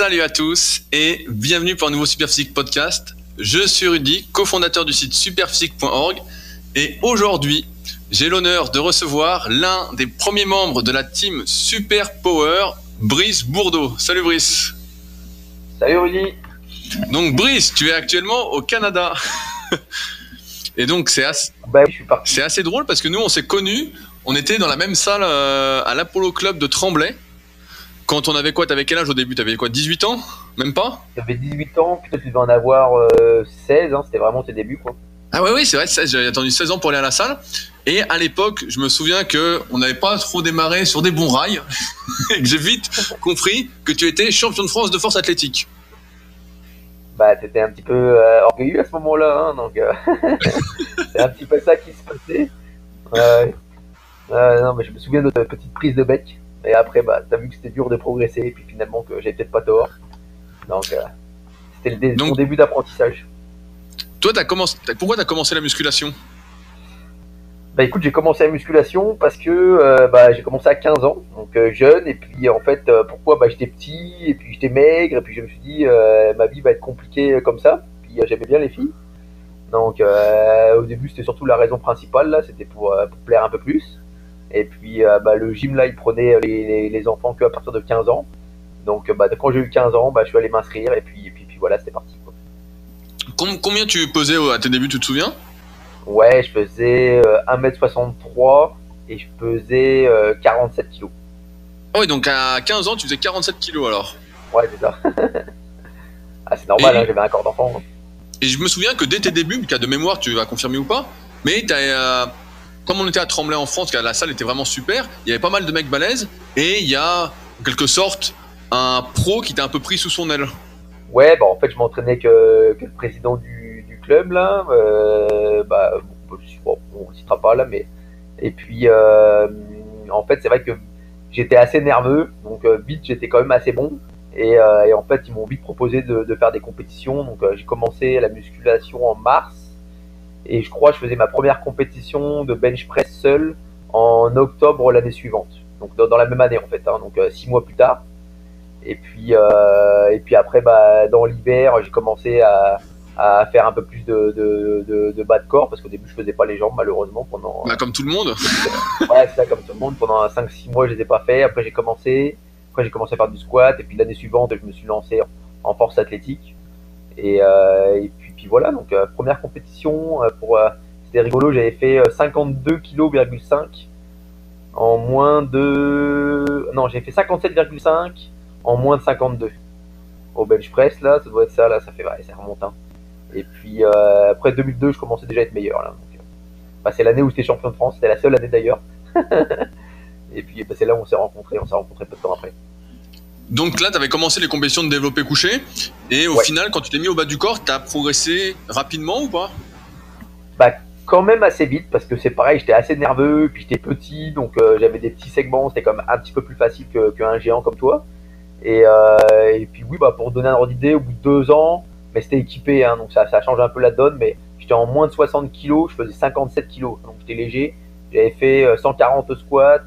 Salut à tous et bienvenue pour un nouveau Superphysique podcast. Je suis Rudy, cofondateur du site superphysique.org et aujourd'hui, j'ai l'honneur de recevoir l'un des premiers membres de la team Super Power, Brice Bourdeau. Salut Brice. Salut Rudy. Donc Brice, tu es actuellement au Canada. et donc c'est assez, Bah oui, assez drôle parce que nous on s'est connus, on était dans la même salle euh, à l'Apollo Club de Tremblay. Quand on avait quoi T'avais quel âge au début? T'avais quoi 18 ans? Même pas? J'avais 18 ans, puis toi tu devais en avoir euh, 16, hein, c'était vraiment tes débuts quoi. Ah ouais, oui, c'est vrai, 16, j'avais attendu 16 ans pour aller à la salle. Et à l'époque, je me souviens que on n'avait pas trop démarré sur des bons rails. et que j'ai vite compris que tu étais champion de France de force athlétique. Bah t'étais un petit peu euh, orgueilleux à ce moment-là, hein, donc euh, c'est un petit peu ça qui se passait. Ouais. Euh, non mais je me souviens de ta petite prise de bec, et après bah t'as vu que c'était dur de progresser, et puis finalement que j'avais peut-être pas tort. Donc euh, c'était le dé- mon début d'apprentissage. Toi, as commencé, t'as- pourquoi t'as commencé la musculation? Bah écoute, j'ai commencé la musculation parce que euh, bah, j'ai commencé à 15 ans, donc euh, jeune, et puis en fait, euh, pourquoi? Bah, J'étais petit, et puis j'étais maigre, et puis je me suis dit, ma vie va être compliquée comme ça, puis j'aimais bien les filles. Donc au début, c'était surtout la raison principale, là, c'était pour, pour plaire un peu plus. Et puis euh, bah, le gym, là, il prenait les, les, les enfants qu'à partir de 15 ans. Donc euh, bah, quand j'ai eu 15 ans, bah, je suis allé m'inscrire, et puis, et puis, puis voilà, c'était parti. quoi. Com- Combien tu pesais euh, à tes débuts, tu te souviens? Ouais, je faisais euh, 1m63, et je pesais euh, 47 kilos. Ah oui, donc à 15 ans, tu faisais 47 kilos alors. Ouais, c'est ça. ah, c'est normal, hein, j'avais un corps d'enfant. hein. Et je me souviens que dès tes débuts, cas de mémoire, tu vas confirmer ou pas, mais t'as, euh, comme on était à Tremblay en France, car la salle était vraiment super, il y avait pas mal de mecs balèzes, et il y a en quelque sorte un pro qui t'a un peu pris sous son aile. Ouais, bah en fait, je m'entraînais que, le président du, club, là. Euh, bah, bon, on ne citera pas là, mais. Et puis, euh, en fait, c'est vrai que j'étais assez nerveux, donc euh, vite, j'étais quand même assez bon. Et, euh, et en fait, ils m'ont vite proposé de, faire des compétitions. Donc, j'ai commencé la musculation en mars. Et je crois que je faisais ma première compétition de bench press seul en octobre l'année suivante. Donc, dans, dans la même année, en fait. hein, donc, euh, six mois plus tard. Et puis, euh, et puis après, bah, dans l'hiver, j'ai commencé à, à faire un peu plus de, de, de, de bas de corps parce qu'au début, je faisais pas les jambes malheureusement pendant. Bah, comme tout le monde. Ouais, c'est ça, comme tout le monde. Pendant 5-6 mois, je les ai pas fait. Après, j'ai commencé. Après, j'ai commencé à faire du squat. Et puis l'année suivante, je me suis lancé en, en force athlétique. Et, euh, et puis, voilà. Donc, euh, première compétition euh, pour. euh, C'était rigolo. J'avais fait euh, 52 kg, 5 en moins de. Non, j'ai fait 57,5 en moins de 52 au bench press là. Ça doit être ça là. Ça fait. Ouais, ça remonte. hein. Et puis après 2002, je commençais déjà à être meilleur là. Bah, c'est l'année où j'étais champion de France. C'était la seule année d'ailleurs. Et puis bah, c'est là où on s'est rencontrés, on s'est rencontrés peu de temps après. Donc là, tu avais commencé les compétitions de développé couché, et au Ouais. final, quand tu t'es mis au bas du corps, tu as progressé rapidement ou pas? Bah quand même assez vite parce que c'est pareil, j'étais assez nerveux, puis j'étais petit, donc euh, j'avais des petits segments, c'était comme un petit peu plus facile que- qu'un géant comme toi. Et, euh, et puis oui, bah pour donner un ordre d'idée, au bout de deux ans, mais c'était équipé, hein, donc ça, ça change un peu la donne, mais j'étais en moins de 60 kilos, je faisais 57 kilos, donc j'étais léger. J'avais fait euh, 140 au squat,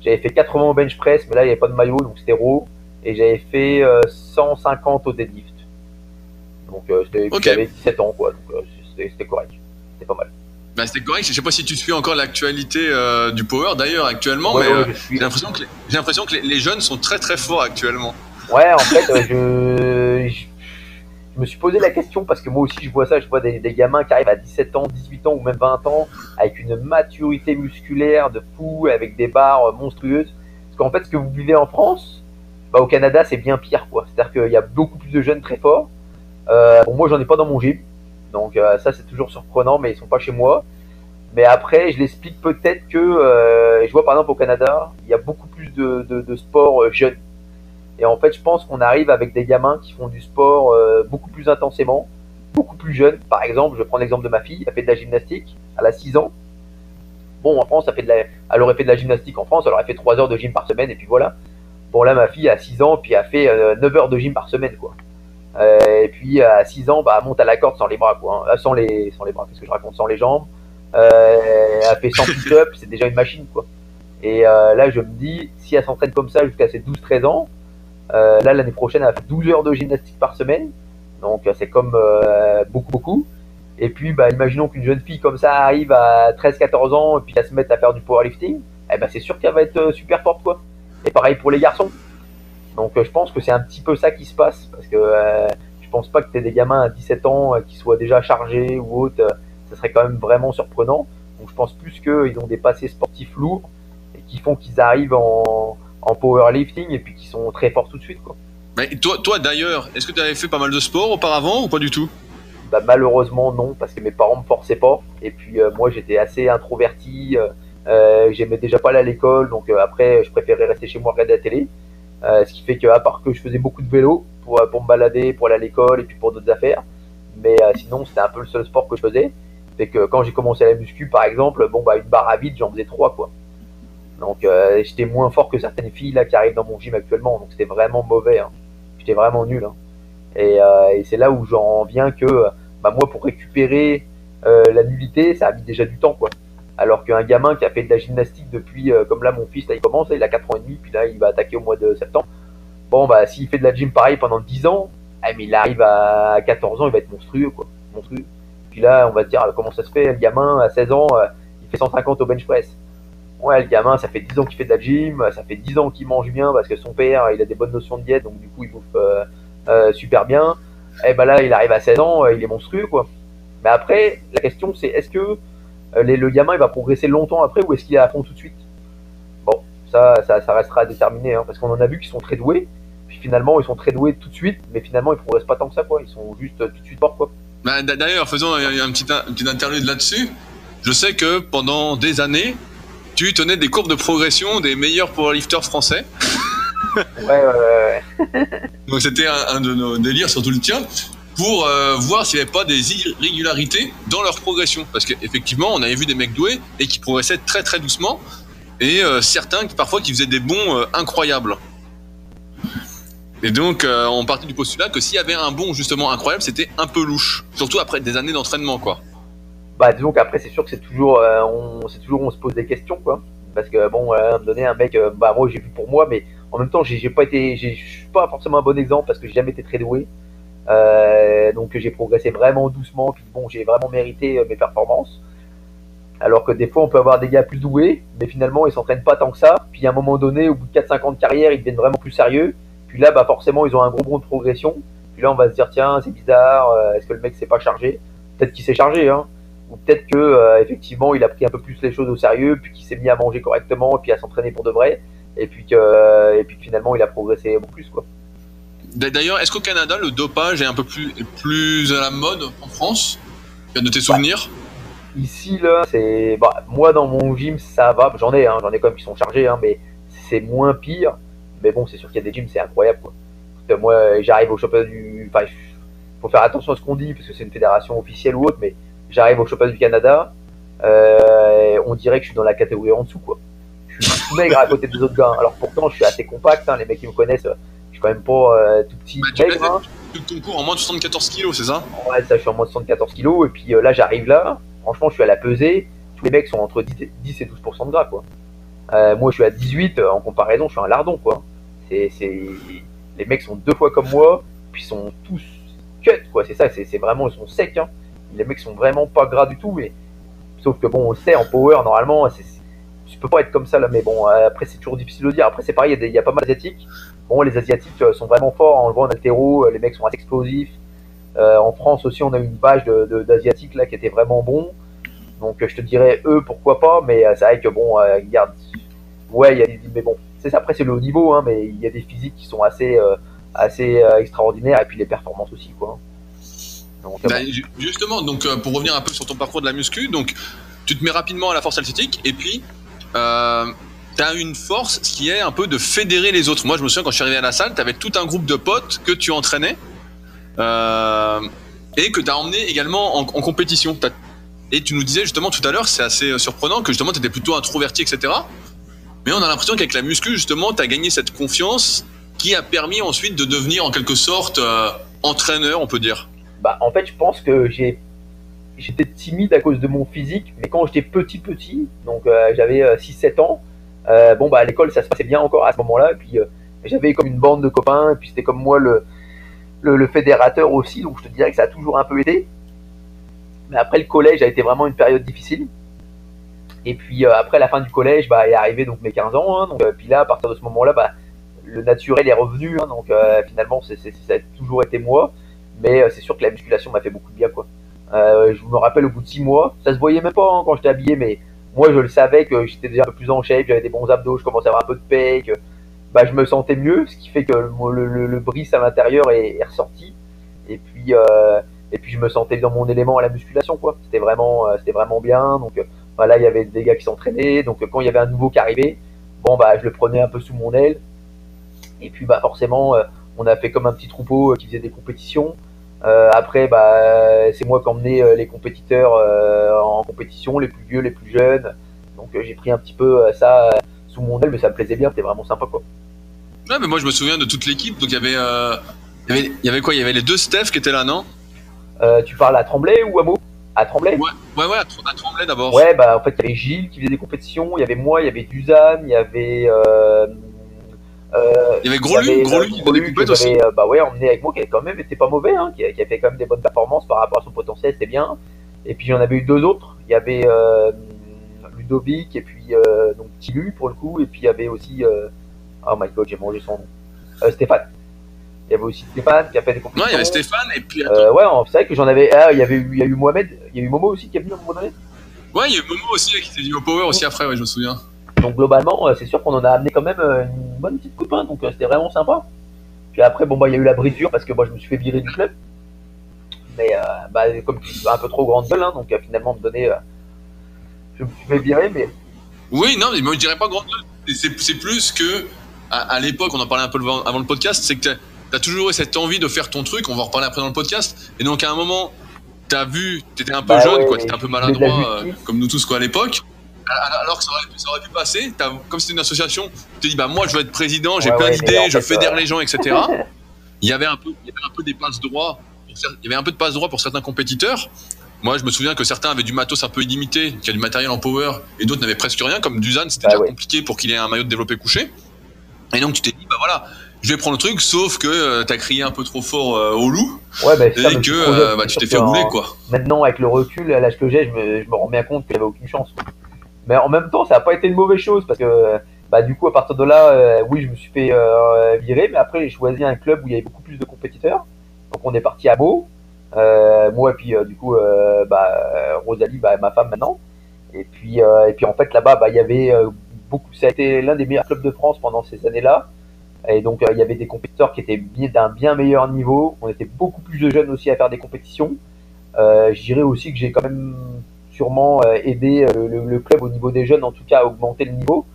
j'avais fait 80 au bench press, mais là il n'y avait pas de maillot, donc c'était raw. Et j'avais fait euh, 150 au deadlift. Donc euh, j'avais 17 ans, quoi, donc euh, c'était correct. C'était pas mal. bah, C'était correct. Je sais pas si tu suis encore l'actualité euh, du Power d'ailleurs actuellement, Ouais, mais ouais, euh, j'ai l'impression que, les, que les, les jeunes sont très très forts actuellement. Ouais, en fait, euh, je, je, je me suis posé la question parce que moi aussi, je vois ça. Je vois des, des gamins qui arrivent à 17 ans, 18 ans ou même 20 ans avec une maturité musculaire de fou, avec des barres euh, monstrueuses. Parce qu'en fait, ce que vous vivez en France, bah, au Canada, c'est bien pire, quoi. C'est-à-dire qu'il y a beaucoup plus de jeunes très forts. Euh, bon, moi, j'en ai pas dans mon gym. Donc, euh, ça, c'est toujours surprenant, mais ils sont pas chez moi. Mais après, je l'explique peut-être que euh, je vois par exemple au Canada, il y a beaucoup plus de, de, de sports euh, jeunes. Et en fait, je pense qu'on arrive avec des gamins qui font du sport euh, beaucoup plus intensément, beaucoup plus jeunes. Par exemple, je prends l'exemple de ma fille, elle fait de la gymnastique, elle a 6 ans. Bon, en France, elle, fait de la, elle aurait fait de la gymnastique en France, elle aurait fait 3 heures de gym par semaine, et puis voilà. Bon, là, ma fille a 6 ans, puis elle fait euh, 9 heures de gym par semaine, quoi. Euh, et puis à 6 ans, bah, elle monte à la corde sans les bras, quoi. hein. Euh, sans, les, sans les bras, qu'est-ce que je raconte Sans les jambes. Euh, elle fait 100 push-ups, c'est déjà une machine, quoi. Et euh, là, je me dis, si elle s'entraîne comme ça jusqu'à ses 12-13 ans, là, l'année prochaine, elle va faire 12 heures de gymnastique par semaine. Donc, c'est comme beaucoup, beaucoup. Et puis, bah, imaginons qu'une jeune fille comme ça arrive à 13-14 ans et puis qu'elle se mette à faire du powerlifting. Eh ben, c'est sûr qu'elle va être super forte, quoi. Et pareil pour les garçons. Donc, je pense que c'est un petit peu ça qui se passe. Parce que je pense pas que tu aies des gamins à 17 ans qui soient déjà chargés ou autres. Ça serait quand même vraiment surprenant. Donc je pense plus qu'ils ont des passés sportifs lourds et qui font qu'ils arrivent en, powerlifting et puis qu'ils sont très forts tout de suite. Quoi. Mais toi, toi d'ailleurs, est-ce que tu avais fait pas mal de sport auparavant ou pas du tout? Bah, Malheureusement non, parce que mes parents me forçaient pas. Et puis euh, moi j'étais assez introverti, euh, euh, j'aimais déjà pas aller à l'école, donc après je préférais rester chez moi regarder la télé. ce qui fait qu'à part que je faisais beaucoup de vélo pour, me balader, pour aller à l'école et puis pour d'autres affaires, mais sinon c'était un peu le seul sport que je faisais. C'est que quand j'ai commencé la muscu, par exemple, bon bah une barre à vide, j'en faisais trois quoi. Donc euh, j'étais moins fort que certaines filles là qui arrivent dans mon gym actuellement, donc c'était vraiment mauvais. Hein. J'étais vraiment nul. Hein. Euh, et, c'est là où j'en viens que bah, moi pour récupérer euh, la nullité, ça a mis déjà du temps quoi. Alors qu'un gamin qui a fait de la gymnastique depuis, comme là mon fils, il commence, il a 4 ans et demi, puis là il va attaquer au mois de septembre. Bon bah s'il fait de la gym pareil pendant 10 ans, eh, mais il arrive à 14 ans, il va être monstrueux quoi. Monstrueux là, on va dire, comment ça se fait, le gamin, à 16 ans, euh, il fait 150 au bench press. Ouais, le gamin, ça fait 10 ans qu'il fait de la gym, ça fait 10 ans qu'il mange bien parce que son père, il a des bonnes notions de diète, donc du coup, il bouffe euh, euh, super bien. Et ben là, il arrive à 16 ans, il est monstrueux, quoi. Mais après, la question, c'est est-ce que le gamin, il va progresser longtemps après ou est-ce qu'il est à fond tout de suite? Bon, ça, ça, restera à déterminer, hein, parce qu'on en a vu qui sont très doués, puis finalement, ils sont très doués tout de suite, mais finalement, ils progressent pas tant que ça, quoi. Ils sont juste tout de suite forts, quoi. Bah, D'ailleurs, faisons un, petit, un petit interlude là-dessus. Je sais que pendant des années, tu tenais des courbes de progression des meilleurs powerlifters français. ouais, ouais, ouais. Donc c'était un, de nos délires, surtout le tien, pour euh, voir s'il n'y avait pas des irrégularités dans leur progression. Parce qu'effectivement, on avait vu des mecs doués et qui progressaient très très doucement, et euh, certains parfois qui faisaient des bons euh, incroyables. Et donc, on partait du postulat que s'il y avait un bon justement incroyable, c'était un peu louche. Surtout après des années d'entraînement, quoi. Bah, disons qu'après, c'est sûr que c'est toujours, on, on se pose des questions, quoi. Parce que bon, à un donné, un mec, bah moi j'ai vu pour moi, mais en même temps, j'ai, pas été, je suis pas forcément un bon exemple parce que j'ai jamais été très doué. Donc j'ai progressé vraiment doucement, puis bon, j'ai vraiment mérité mes performances. Alors que des fois, on peut avoir des gars plus doués, mais finalement, ils s'entraînent pas tant que ça. Puis à un moment donné, au bout de 4-5 ans de carrière, ils deviennent vraiment plus sérieux. Puis là, bah forcément, ils ont un gros bond de progression. Puis là, on va se dire, tiens, c'est bizarre, euh, est-ce que le mec s'est pas chargé? Peut-être qu'il s'est chargé, hein. Ou peut-être que euh, effectivement, il a pris un peu plus les choses au sérieux, puis qu'il s'est mis à manger correctement, puis à s'entraîner pour de vrai, et puis que, euh, et puis finalement, il a progressé beaucoup plus, quoi. D'ailleurs, est-ce qu'au Canada, le dopage est un peu plus, à la mode en France? De tes souvenirs? Ici, là, c'est. Bah, moi, dans mon gym, ça va. J'en ai, hein, j'en ai comme qui sont chargés, hein, mais c'est moins pire. Mais bon, c'est sûr qu'il y a des gyms, c'est incroyable. Quoi. moi, j'arrive au championnat du. Enfin, faut faire attention à ce qu'on dit, parce que c'est une fédération officielle ou autre, mais j'arrive au championnat du Canada, euh, on dirait que je suis dans la catégorie en dessous, quoi. Je suis maigre à côté des autres gars. Alors pourtant, je suis assez compact, hein, les mecs qui me connaissent, suis quand même pas euh, tout petit. Bah, tu hein. ton cours en moins de 74 kilos, c'est ça? Ouais, ça, je suis en moins de 74 kilos, et puis euh, là, j'arrive là, franchement, je suis à la pesée, tous les mecs sont entre 10 et, 10 et 12% de gras, quoi. Euh, moi, je suis à 18. Euh, en comparaison, je suis un lardon, quoi. C'est, Les mecs sont deux fois comme moi, puis sont tous cut, quoi. C'est ça, c'est, vraiment, ils sont secs. Hein. Les mecs sont vraiment pas gras du tout. Mais... Sauf que bon, on sait, en power, normalement, c'est, tu peux pas être comme ça, là. Mais bon, après, c'est toujours difficile de dire. Après, c'est pareil, il y, a pas mal d'asiatiques. Bon, les asiatiques sont vraiment forts en levant en altéro. Les mecs sont assez explosifs. en France aussi, on a eu une page de, d'asiatiques là qui était vraiment bon. Donc je te dirais eux, pourquoi pas, mais c'est vrai que bon, ouais, il y a des, mais bon, c'est après c'est le haut niveau, hein, mais il y a des physiques qui sont assez, euh, assez euh, extraordinaires et puis les performances aussi, quoi. Donc, bah, justement, donc euh, pour revenir un peu sur ton parcours de la muscu, donc tu te mets rapidement à la force athlétique et puis euh, tu as une force qui est un peu de fédérer les autres. Moi, je me souviens quand je suis arrivé à la salle, tu avais tout un groupe de potes que tu entraînais et que tu as emmené également en, compétition. Et tu nous disais justement tout à l'heure, c'est assez surprenant que justement tu étais plutôt introverti, etc. Mais on a l'impression qu'avec la muscu, justement, tu as gagné cette confiance qui a permis ensuite de devenir en quelque sorte euh, entraîneur, on peut dire. Bah, en fait, je pense que j'étais timide à cause de mon physique, mais quand j'étais petit petit, donc euh, j'avais 6-7 euh, bon bah à l'école ça se passait bien encore à ce moment-là, puis J'avais comme une bande de copains, et puis c'était comme moi le, le, fédérateur aussi, donc je te dirais que ça a toujours un peu été. Mais après le collège a été vraiment une période difficile. Et puis euh, après la fin du collège, bah, est arrivé donc mes 15 ans. Hein, donc, euh, puis là, à partir de ce moment-là, bah, le naturel est revenu. Hein, donc euh, finalement, c'est, ça a toujours été moi. Mais c'est sûr que la musculation m'a fait beaucoup de bien. Quoi. je me rappelle au bout de 6 mois, ça se voyait même pas hein, quand j'étais habillé, mais moi je le savais que j'étais déjà un peu plus en shape, j'avais des bons abdos, je commençais à avoir un peu de pec. Bah, je me sentais mieux, ce qui fait que le, bris à l'intérieur est, ressorti. Et puis, et puis je me sentais dans mon élément à la musculation. quoi. C'était vraiment, vraiment bien. Donc là, il y avait des gars qui s'entraînaient, donc quand il y avait un nouveau qui arrivait, bon bah je le prenais un peu sous mon aile. Et puis bah forcément, euh, on a fait comme un petit troupeau euh, qui faisait des compétitions. Euh, après, bah c'est moi qui emmenais les compétiteurs en compétition, les plus vieux, les plus jeunes. Donc j'ai pris un petit peu ça sous mon aile, mais ça me plaisait bien, c'était vraiment sympa quoi. Ouais, mais moi je me souviens de toute l'équipe. Donc il y avait, il y avait, quoi? Il y avait les deux Steph qui étaient là, non? Tu parles à Tremblay ou à Meaux? À Tremblay? Ouais, ouais, ouais à Tremblay d'abord. Ouais, bah en fait, il y avait Gilles qui faisait des compétitions, il y avait moi, il y avait Duzan, il y avait. Euh, euh, il y avait Gros Luc, Gros Luc qui faisait des compétitions aussi. Euh, bah ouais, emmené avec moi, qui avait quand même été pas mauvais, hein, qui, a, qui, a, fait quand même des bonnes performances par rapport à son potentiel, c'était bien. Et puis j'en avais eu deux autres. Il y avait Ludovic et puis donc Tilu pour le coup, et puis il y avait aussi. oh my god, j'ai mangé son nom. Stéphane. Il y avait aussi Stéphane qui a fait des compétitions. Ouais, il y avait Stéphane et puis. Euh, ouais, c'est vrai que j'en avais. Ah, il y avait eu, il y a eu Mohamed, il y a eu Momo aussi qui est venu à un moment donné. Ouais, il y a eu Momo aussi qui était venu au Power aussi après, ouais, je me souviens. Donc globalement, euh, c'est sûr qu'on en a amené quand même euh, une bonne petite coupe, hein, donc c'était vraiment sympa. Puis après, bon bah il y a eu la brisure parce que moi je me suis fait virer du club. Mais bah, comme tu un peu trop grande gueule, hein, donc finalement me donner, je me suis fait virer, mais. Oui, non, mais je dirais pas grande gueule. C'est plus que à, l'époque, on en parlait un peu avant le podcast, c'est que t'as toujours eu cette envie de faire ton truc, on va en reparler après dans le podcast, et donc à un moment, t'as vu, t'étais un peu bah jeune, quoi, t'étais un peu maladroit, euh, comme nous tous, quoi, à l'époque, alors que ça aurait, pu, passer, comme c'était une association, tu te dis, bah moi je veux être président, j'ai plein d'idées, je fédère les gens, etc. il, y avait un peu, il y avait un peu des passes droits, il y avait un peu de passes droits pour certains compétiteurs. Moi, je me souviens que certains avaient du matos un peu illimité, qui a du matériel en power, et d'autres n'avaient presque rien, comme Duzan, c'était bah déjà compliqué pour qu'il ait un maillot de développé couché. Et donc tu t'es dit, bah voilà, je vais prendre le truc, sauf que euh, t'as crié un peu trop fort euh, au loup ouais, bah, et que euh, bah, tu t'es fait rouler quoi. Maintenant, avec le recul, à l'âge que j'ai, je me, je me rends bien compte qu'il n'y avait aucune chance. Mais en même temps, ça n'a pas été une mauvaise chose parce que bah, du coup, à partir de là, oui, je me suis fait virer, mais après, j'ai choisi un club où il y avait beaucoup plus de compétiteurs. Donc, on est parti à Meaux. moi, et puis du coup, bah, Rosalie, bah, ma femme maintenant. Et puis, et puis en fait, là-bas, bah, il y avait beaucoup. Ça a été l'un des meilleurs clubs de France pendant ces années-là. Et donc, euh, il y avait des compétiteurs qui étaient d'un bien meilleur niveau. On était beaucoup plus de jeunes aussi à faire des compétitions. Euh, je dirais aussi que j'ai quand même sûrement euh, aidé le, club au niveau des jeunes, en tout cas, à augmenter le niveau.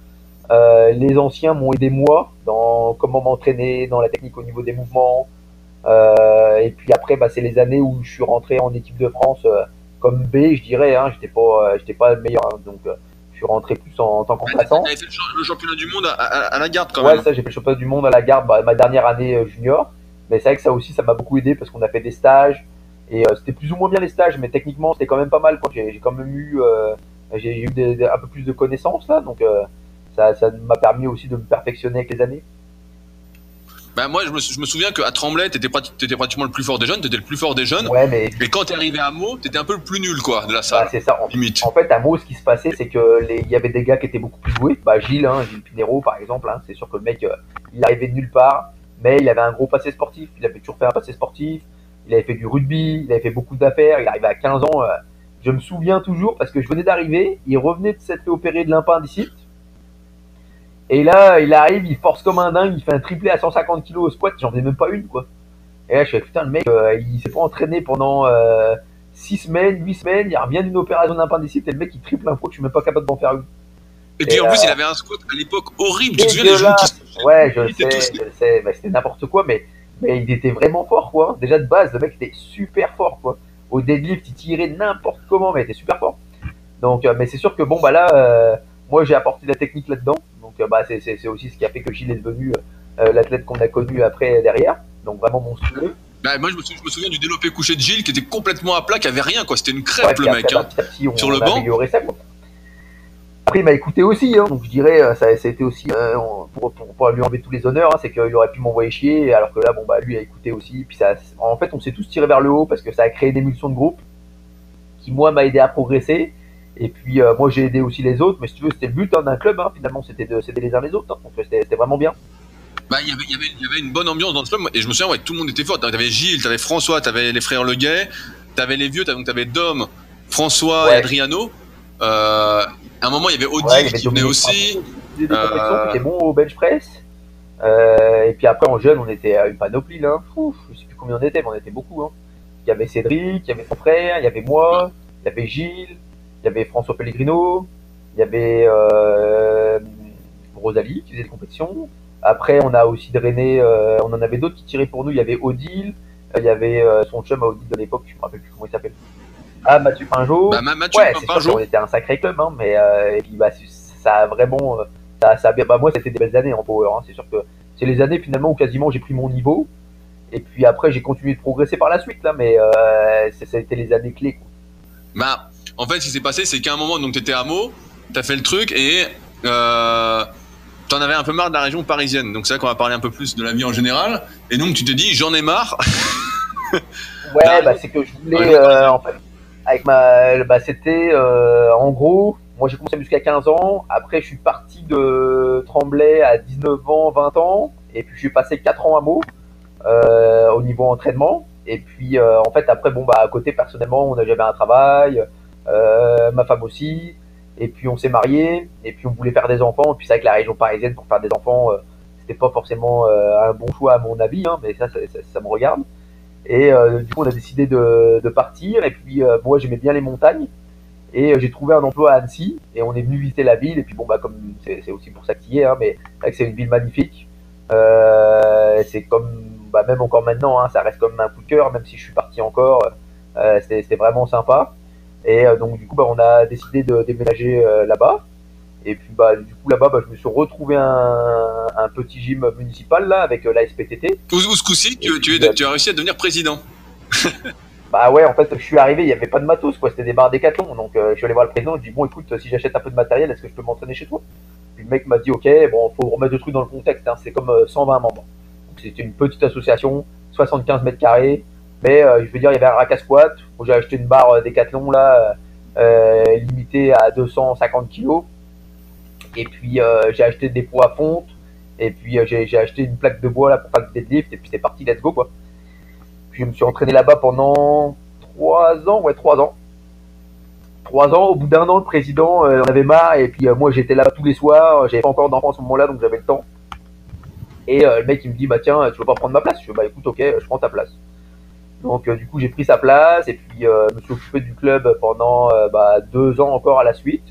les anciens m'ont aidé moi dans comment m'entraîner, dans la technique au niveau des mouvements. et puis après, bah, c'est les années où je suis rentré en équipe de France comme B, je dirais. Hein, j'étais pas, j'étais pas le meilleur. Hein, donc rentré plus en, tant qu'emplaçant. fait le championnat du monde à, la garde quand même. Ouais, ça, j'ai fait le championnat du monde à la garde bah, ma dernière année euh, junior. Mais c'est vrai que ça aussi, ça m'a beaucoup aidé parce qu'on a fait des stages. Et euh, c'était plus ou moins bien les stages, mais techniquement, c'était quand même pas mal. J'ai quand même eu, euh, j'ai eu un peu plus de connaissances là. Donc ça m'a permis aussi de me perfectionner avec les années. Bah moi, je me, je me souviens qu'à Tremblay, t'étais, étais pratiquement le plus fort des jeunes, t'étais le plus fort des jeunes. Ouais, mais... Et quand t'es arrivé à Meaux, t'étais un peu le plus nul, quoi, de la salle. Bah, c'est ça. En, limite. En fait, à Meaux, ce qui se passait, c'est que il y avait des gars qui étaient beaucoup plus doués. Bah, Gilles, hein, Gilles Pinero, par exemple, hein, c'est sûr que le mec, euh, il arrivait de nulle part, mais il avait un gros passé sportif. Il avait toujours fait un passé sportif. Il avait fait du rugby, il avait fait beaucoup d'affaires. Il arrivait à 15 ans. Euh, je me souviens toujours parce que je venais d'arriver, il revenait de s'être fait opérer de l'impendicite. Et là, il arrive, il force comme un dingue, il fait un triplé à 150 kg au squat, j'en faisais même pas une, quoi. Et là, je fais, putain, le mec, euh, il s'est pas entraîné pendant 6 euh, semaines, 8 semaines, il revient d'une opération d'appendicite, et le mec, il triple un fois que je suis même pas capable d'en faire une. Et, puis en plus, il avait un squat à l'époque horrible, tu te souviens des gens qui Ouais, je sais, je sais, bah, c'était n'importe quoi, mais, mais il était vraiment fort, quoi. Déjà de base, le mec était super fort, quoi. Au deadlift, il tirait n'importe comment, mais il était super fort. Donc, euh, mais c'est sûr que bon, bah là, moi j'ai apporté la technique là-dedans. Donc euh, bah, c'est aussi ce qui a fait que Gilles est devenu euh, l'athlète qu'on a connu après derrière. Donc vraiment monstrueux. Bah, moi, je me, souviens, du développé couché de Gilles qui était complètement à plat, qui avait rien, quoi. C'était une crêpe, le mec. Hein, sur le banc. Ça, Après, il m'a écouté aussi, hein, donc je dirais, euh, ça, ça a été aussi. Pour, pour, lui enlever tous les honneurs, hein, c'est qu'il aurait pu m'envoyer chier, alors que là, bon, bah, lui a écouté aussi. Puis ça, en fait, on s'est tous tirés vers le haut parce que ça a créé une émulsion de groupe qui, moi, m'a aidé à progresser. Et puis, euh, moi, j'ai aidé aussi les autres. Mais si tu veux, c'était le but hein, d'un club, hein, finalement, c'était de s'aider les uns les autres. donc c'était vraiment bien. Bah, il y, avait, y, avait, une bonne ambiance dans le club. Et je me souviens, ouais, tout le monde était fort. T'avais Gilles, t'avais François, t'avais les frères Leguet, t'avais les vieux, donc t'avais Dom, François et Adriano. Euh, à un moment, il y avait Odile qui venait aussi. Des euh... qui bon au bench press. Euh, et puis après, en jeune, on était à une panoplie là. Ouf, je sais plus combien on était, mais on était beaucoup. Hein. Il y avait Cédric, il y avait son frère, il y avait moi, il y avait Gilles, il y avait François Pellegrino, il y avait euh, Rosalie qui faisait des compétitions. Après, on a aussi drainé, euh, on en avait d'autres qui tiraient pour nous. Il y avait Odile, euh, il y avait son chum à Odile de l'époque, je me rappelle plus comment il s'appelle. Ah, Mathieu Pinjot. Bah, Mathieu ouais, Pinjot. On était un sacré club, hein, mais et puis, bah, ça a vraiment, ça, ça. Bah, moi, c'était des belles années en power. Hein. C'est sûr que c'est les années finalement où quasiment j'ai pris mon niveau. Et puis après, j'ai continué de progresser par la suite là, mais ça a été les années clés. Quoi. Bah, en fait, ce qui s'est passé, c'est qu'à un moment, donc t'étais à Meaux, t'as fait le truc et euh, t'en avais un peu marre de la région parisienne. Donc c'est vrai qu'on va parler un peu plus de la vie en général. Et donc tu te dis, j'en ai marre. ouais, bah, c'est que je voulais, euh, en fait, avec ma, bah, c'était, euh, en gros, moi j'ai commencé jusqu'à 15 ans. Après, je suis parti de Tremblay à 19 ans, 20 ans. Et puis suis passé 4 ans à Meaux, euh, au niveau entraînement. Et puis, en fait, après, bon, bah, à côté, personnellement, j'avais un travail, ma femme aussi. Et puis on s'est marié, et puis on voulait faire des enfants. Et puis c'est vrai que la région parisienne pour faire des enfants, euh, c'était pas forcément euh, un bon choix à mon avis, hein, mais ça, ça, me regarde. Et euh, du coup, on a décidé de partir. Et puis moi, j'aimais bien les montagnes, et j'ai trouvé un emploi à Annecy. Et on est venu visiter la ville. Et puis bon, bah comme c'est aussi pour ça qu'il y est, hein, mais c'est vrai que c'est une ville magnifique. c'est comme, bah, même encore maintenant, hein, ça reste comme un coup de cœur, même si je suis parti encore. c'était vraiment sympa. Et euh, donc du coup, bah, on a décidé de déménager euh, là-bas. Et puis bah, du coup là-bas, bah, je me suis retrouvé un, un petit gym municipal là avec euh, la SPTT. Où, ce coup-ci, tu, tu, tu, as réussi à devenir président Bah ouais, en fait, je suis arrivé, il n'y avait pas de matos, quoi. C'était des barres décathlon. Donc je suis allé voir le président, je dis bon, écoute, si j'achète un peu de matériel, est-ce que je peux m'entraîner chez toi? Puis le mec m'a dit ok, bon, faut remettre le truc dans le contexte. Hein, c'est comme 120 membres. Donc c'était une petite association, 75 mètres carrés, mais euh, je veux dire, il y avait un rack à squat. J'ai acheté une barre euh, Decathlon là, euh, limitée à 250 kg. Et puis j'ai acheté des poids à fonte. Et puis j'ai acheté une plaque de bois là pour faire le deadlift. Et puis c'est parti, let's go quoi. Puis je me suis entraîné là-bas pendant 3 ans, ouais 3 ans. 3 ans, au bout d'un an, le président en avait marre. Et puis moi j'étais là tous les soirs. J'avais pas encore d'enfants à ce moment-là, donc j'avais le temps. Et le mec il me dit bah tiens, tu veux pas prendre ma place? Je dis bah écoute ok, je prends ta place. Donc euh, du coup j'ai pris sa place et puis euh, je me suis occupé du club pendant euh, bah, deux ans encore à la suite.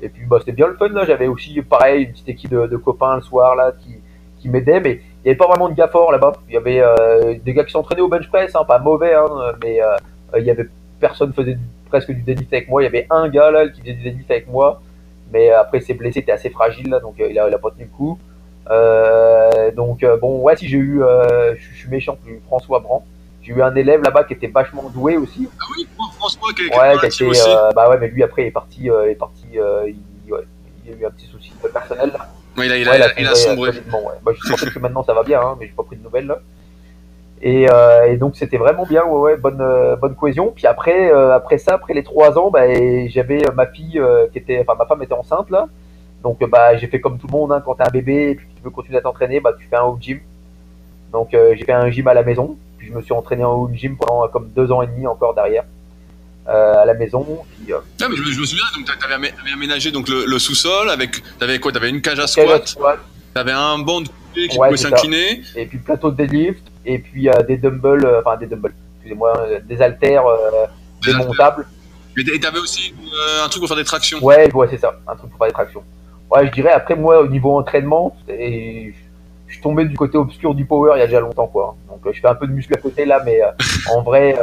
Et puis bah, c'était bien le fun là. J'avais aussi pareil une petite équipe de, copains le soir là qui, qui mais il n'y avait pas vraiment de gars forts là-bas. Il y avait des gars qui s'entraînaient au bench press, hein, pas mauvais, hein, mais il y avait personne faisait presque du deadlift avec moi. Il y avait un gars là qui faisait du deadlift avec moi, mais après s'est blessé, était assez fragile là, donc il a, il a pas tenu le coup. donc bon ouais si j'ai eu, je suis méchant, François Brand j'ai eu un élève là-bas qui était vachement doué aussi. Ah oui, François qui, ouais, qui était, aussi. Euh, bah ouais, mais lui après il est parti, euh, est parti, euh, il, ouais, il, a eu un petit souci personnel là. Ouais, il a, il a, ouais, il a, sombré. Ouais. Bah, je pense que maintenant ça va bien, hein, mais j'ai pas pris de nouvelles là. Et, euh, et donc c'était vraiment bien, ouais, ouais, bonne, euh, bonne cohésion. Puis après, euh, après ça, après les trois ans, bah, j'avais ma fille qui était, enfin ma femme était enceinte là. Donc bah j'ai fait comme tout le monde, hein, quand t'as un bébé et puis tu veux continuer à t'entraîner, bah tu fais un home gym. Donc j'ai fait un gym à la maison je me suis entraîné en home gym pendant comme deux ans et demi encore derrière. Euh, à la maison. Puis, ah, mais je, me souviens, donc tu avais aménagé donc, le, sous-sol avec. Tu avais quoi Tu avais une cage à squat, tu avais un banc de qui pouvait s'incliner. Et puis plateau de deadlift, et puis euh, des dumbbells, enfin des dumbbells, excusez-moi, des haltères démontables. Et tu avais aussi un truc pour faire des tractions Ouais, ouais c'est ça, un truc pour faire des tractions. Ouais, je dirais, après moi, au niveau entraînement, et je suis tombé du côté obscur du power il y a déjà longtemps quoi. Donc je fais un peu de muscle à côté là, mais en vrai.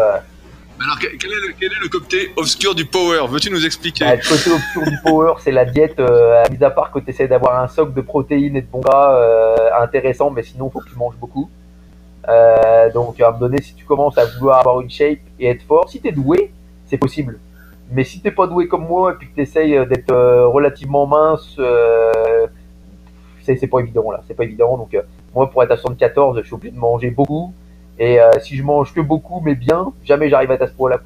Euh, alors quel est, le, côté obscur du power? Veux-tu nous expliquer? Bah, Le côté obscur du power, c'est la diète, euh, mis à part que tu essaies d'avoir un socle de protéines et de bons gras intéressant, mais sinon il faut que tu manges beaucoup. donc à un moment donné, si tu commences à vouloir avoir une shape et être fort, si tu es doué, c'est possible. Mais si t'es pas doué comme moi et puis que tu essayes d'être relativement mince, c'est pas évident là, c'est pas évident. Donc moi pour être à 74, je suis obligé de manger beaucoup. Et si je mange que beaucoup mais bien, jamais j'arrive à être à ce point-là.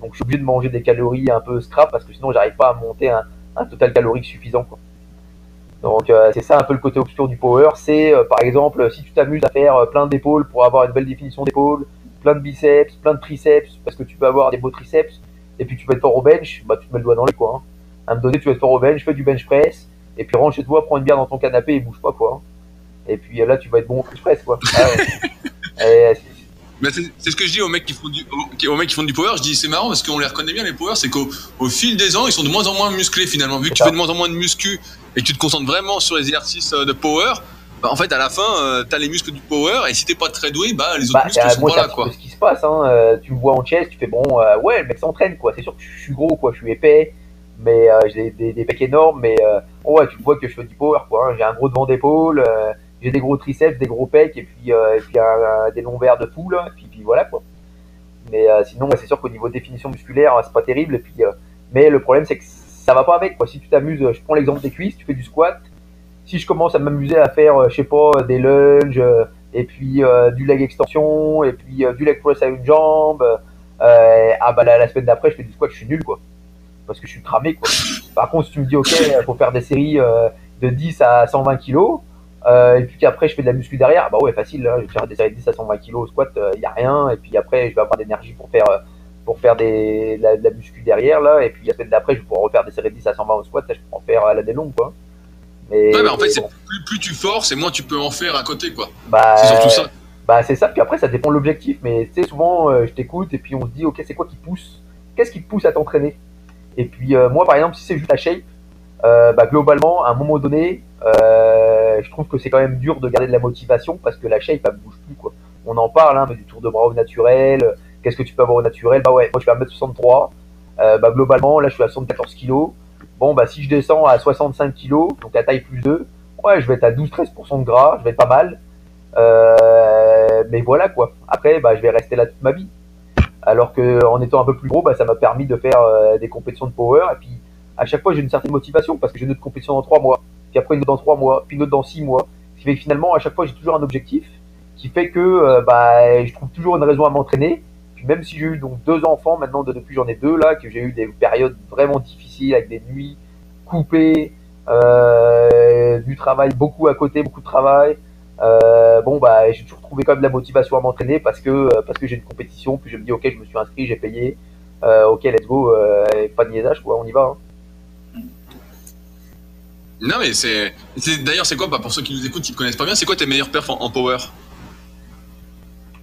Donc je suis obligé de manger des calories un peu scrap parce que sinon j'arrive pas à monter un, un total calorique suffisant. Quoi. Donc euh, c'est ça un peu le côté obscur du power. C'est euh, par exemple si tu t'amuses à faire euh, plein d'épaules pour avoir une belle définition d'épaule, plein de biceps, plein de triceps, parce que tu peux avoir des beaux triceps, et puis tu peux être fort au bench, bah tu te mets le doigt dans les quoi. Hein. À un moment donné tu vas être fort au bench, fais du bench press, et puis rentre chez toi, prends une bière dans ton canapé et bouge pas quoi. Hein. Et puis là tu vas être bon au bench press quoi. Ah ouais. c'est ce que je dis aux mecs qui font du, aux mecs qui font du power. Je dis c'est marrant parce qu'on les reconnaît bien les power, c'est qu'au au fil des ans ils sont de moins en moins musclés finalement. Vu que tu fais de moins en moins de muscu et que tu te concentres vraiment sur les exercices euh, de power, bah, en fait à la fin euh, tu as les muscles du power et si t'es pas très doué, bah les autres bah, muscles sont pas là quoi. ce qui se passe. Hein. Euh, tu me vois en chest, tu fais bon, ouais le mec s'entraîne quoi. C'est sûr que je suis gros quoi, je suis épais, mais j'ai des, des, pecs énormes, mais ouais tu vois que je fais du power quoi. Hein. J'ai un gros devant d'épaule j'ai des gros triceps, des gros pecs et puis, euh, et puis des lombaires de poule, et puis, puis voilà quoi. Mais euh, sinon, c'est sûr qu'au niveau définition musculaire, c'est pas terrible. Et puis, euh, mais le problème, c'est que ça va pas avec. Quoi. Si tu t'amuses, je prends l'exemple des cuisses, tu fais du squat. Si je commence à m'amuser à faire, je sais pas, des lunges, et puis du leg extension, et puis du leg press à une jambe, ah bah la, semaine d'après, je fais du squat, je suis nul quoi. Parce que je suis cramé quoi. Par contre, si tu me dis, ok, faut faire des séries de 10 à 120 kilos, euh, et puis après, je fais de la muscu derrière. Bah ouais, facile. Là, je vais faire des séries de 10 à 120 kg au squat, il euh, n'y a rien. Et puis après, je vais avoir l'énergie pour faire, euh, pour faire des, la, la, muscu derrière. Là. Et puis la semaine d'après, je vais pouvoir refaire des séries de 10 à 120 au squat. Là, je peux en faire à l'année longue. Quoi. Mais, ouais, mais en fait, plus, plus, tu forces et moins tu peux en faire à côté. quoi. Bah, c'est surtout ça. Bah, c'est ça. Puis après, ça dépend de l'objectif. Mais tu sais, souvent, je t'écoute et puis on se dit, ok, c'est quoi qui pousse? Qu'est-ce qui te pousse à t'entraîner? Et puis moi, par exemple, si c'est juste la shape, bah, globalement, à un moment donné, euh, je trouve que c'est quand même dur de garder de la motivation parce que la shape elle bouge plus quoi. On en parle hein, mais du tour de bras au naturel, qu'est-ce que tu peux avoir au naturel? Bah ouais, moi je suis à 1m63, euh, bah globalement là je suis à 74 kg. Bon bah si je descends à 65 kg, donc à taille plus 2, ouais je vais être à 12-13% de gras, je vais être pas mal. Euh, mais voilà quoi. Après bah je vais rester là toute ma vie. Alors que en étant un peu plus gros, bah ça m'a permis de faire euh, des compétitions de power et puis à chaque fois j'ai une certaine motivation parce que j'ai une autre compétition dans 3 mois puis après une autre dans trois mois, puis une autre dans six mois. Ce qui fait que finalement, à chaque fois, j'ai toujours un objectif, qui fait que euh, bah, je trouve toujours une raison à m'entraîner. Puis même si j'ai eu donc deux enfants, maintenant depuis j'en ai deux là, que j'ai eu des périodes vraiment difficiles avec des nuits coupées, euh, du travail beaucoup à côté, beaucoup de travail. Euh, bon bah j'ai toujours trouvé quand même de la motivation à m'entraîner parce que euh, parce que j'ai une compétition, puis je me dis ok je me suis inscrit, j'ai payé, euh, ok let's go, pas de niaisage quoi, on y va. Hein. Non, mais c'est. D'ailleurs, c'est quoi, bah, pour ceux qui nous écoutent, qui ne connaissent pas bien, c'est quoi tes meilleurs perfs en, power?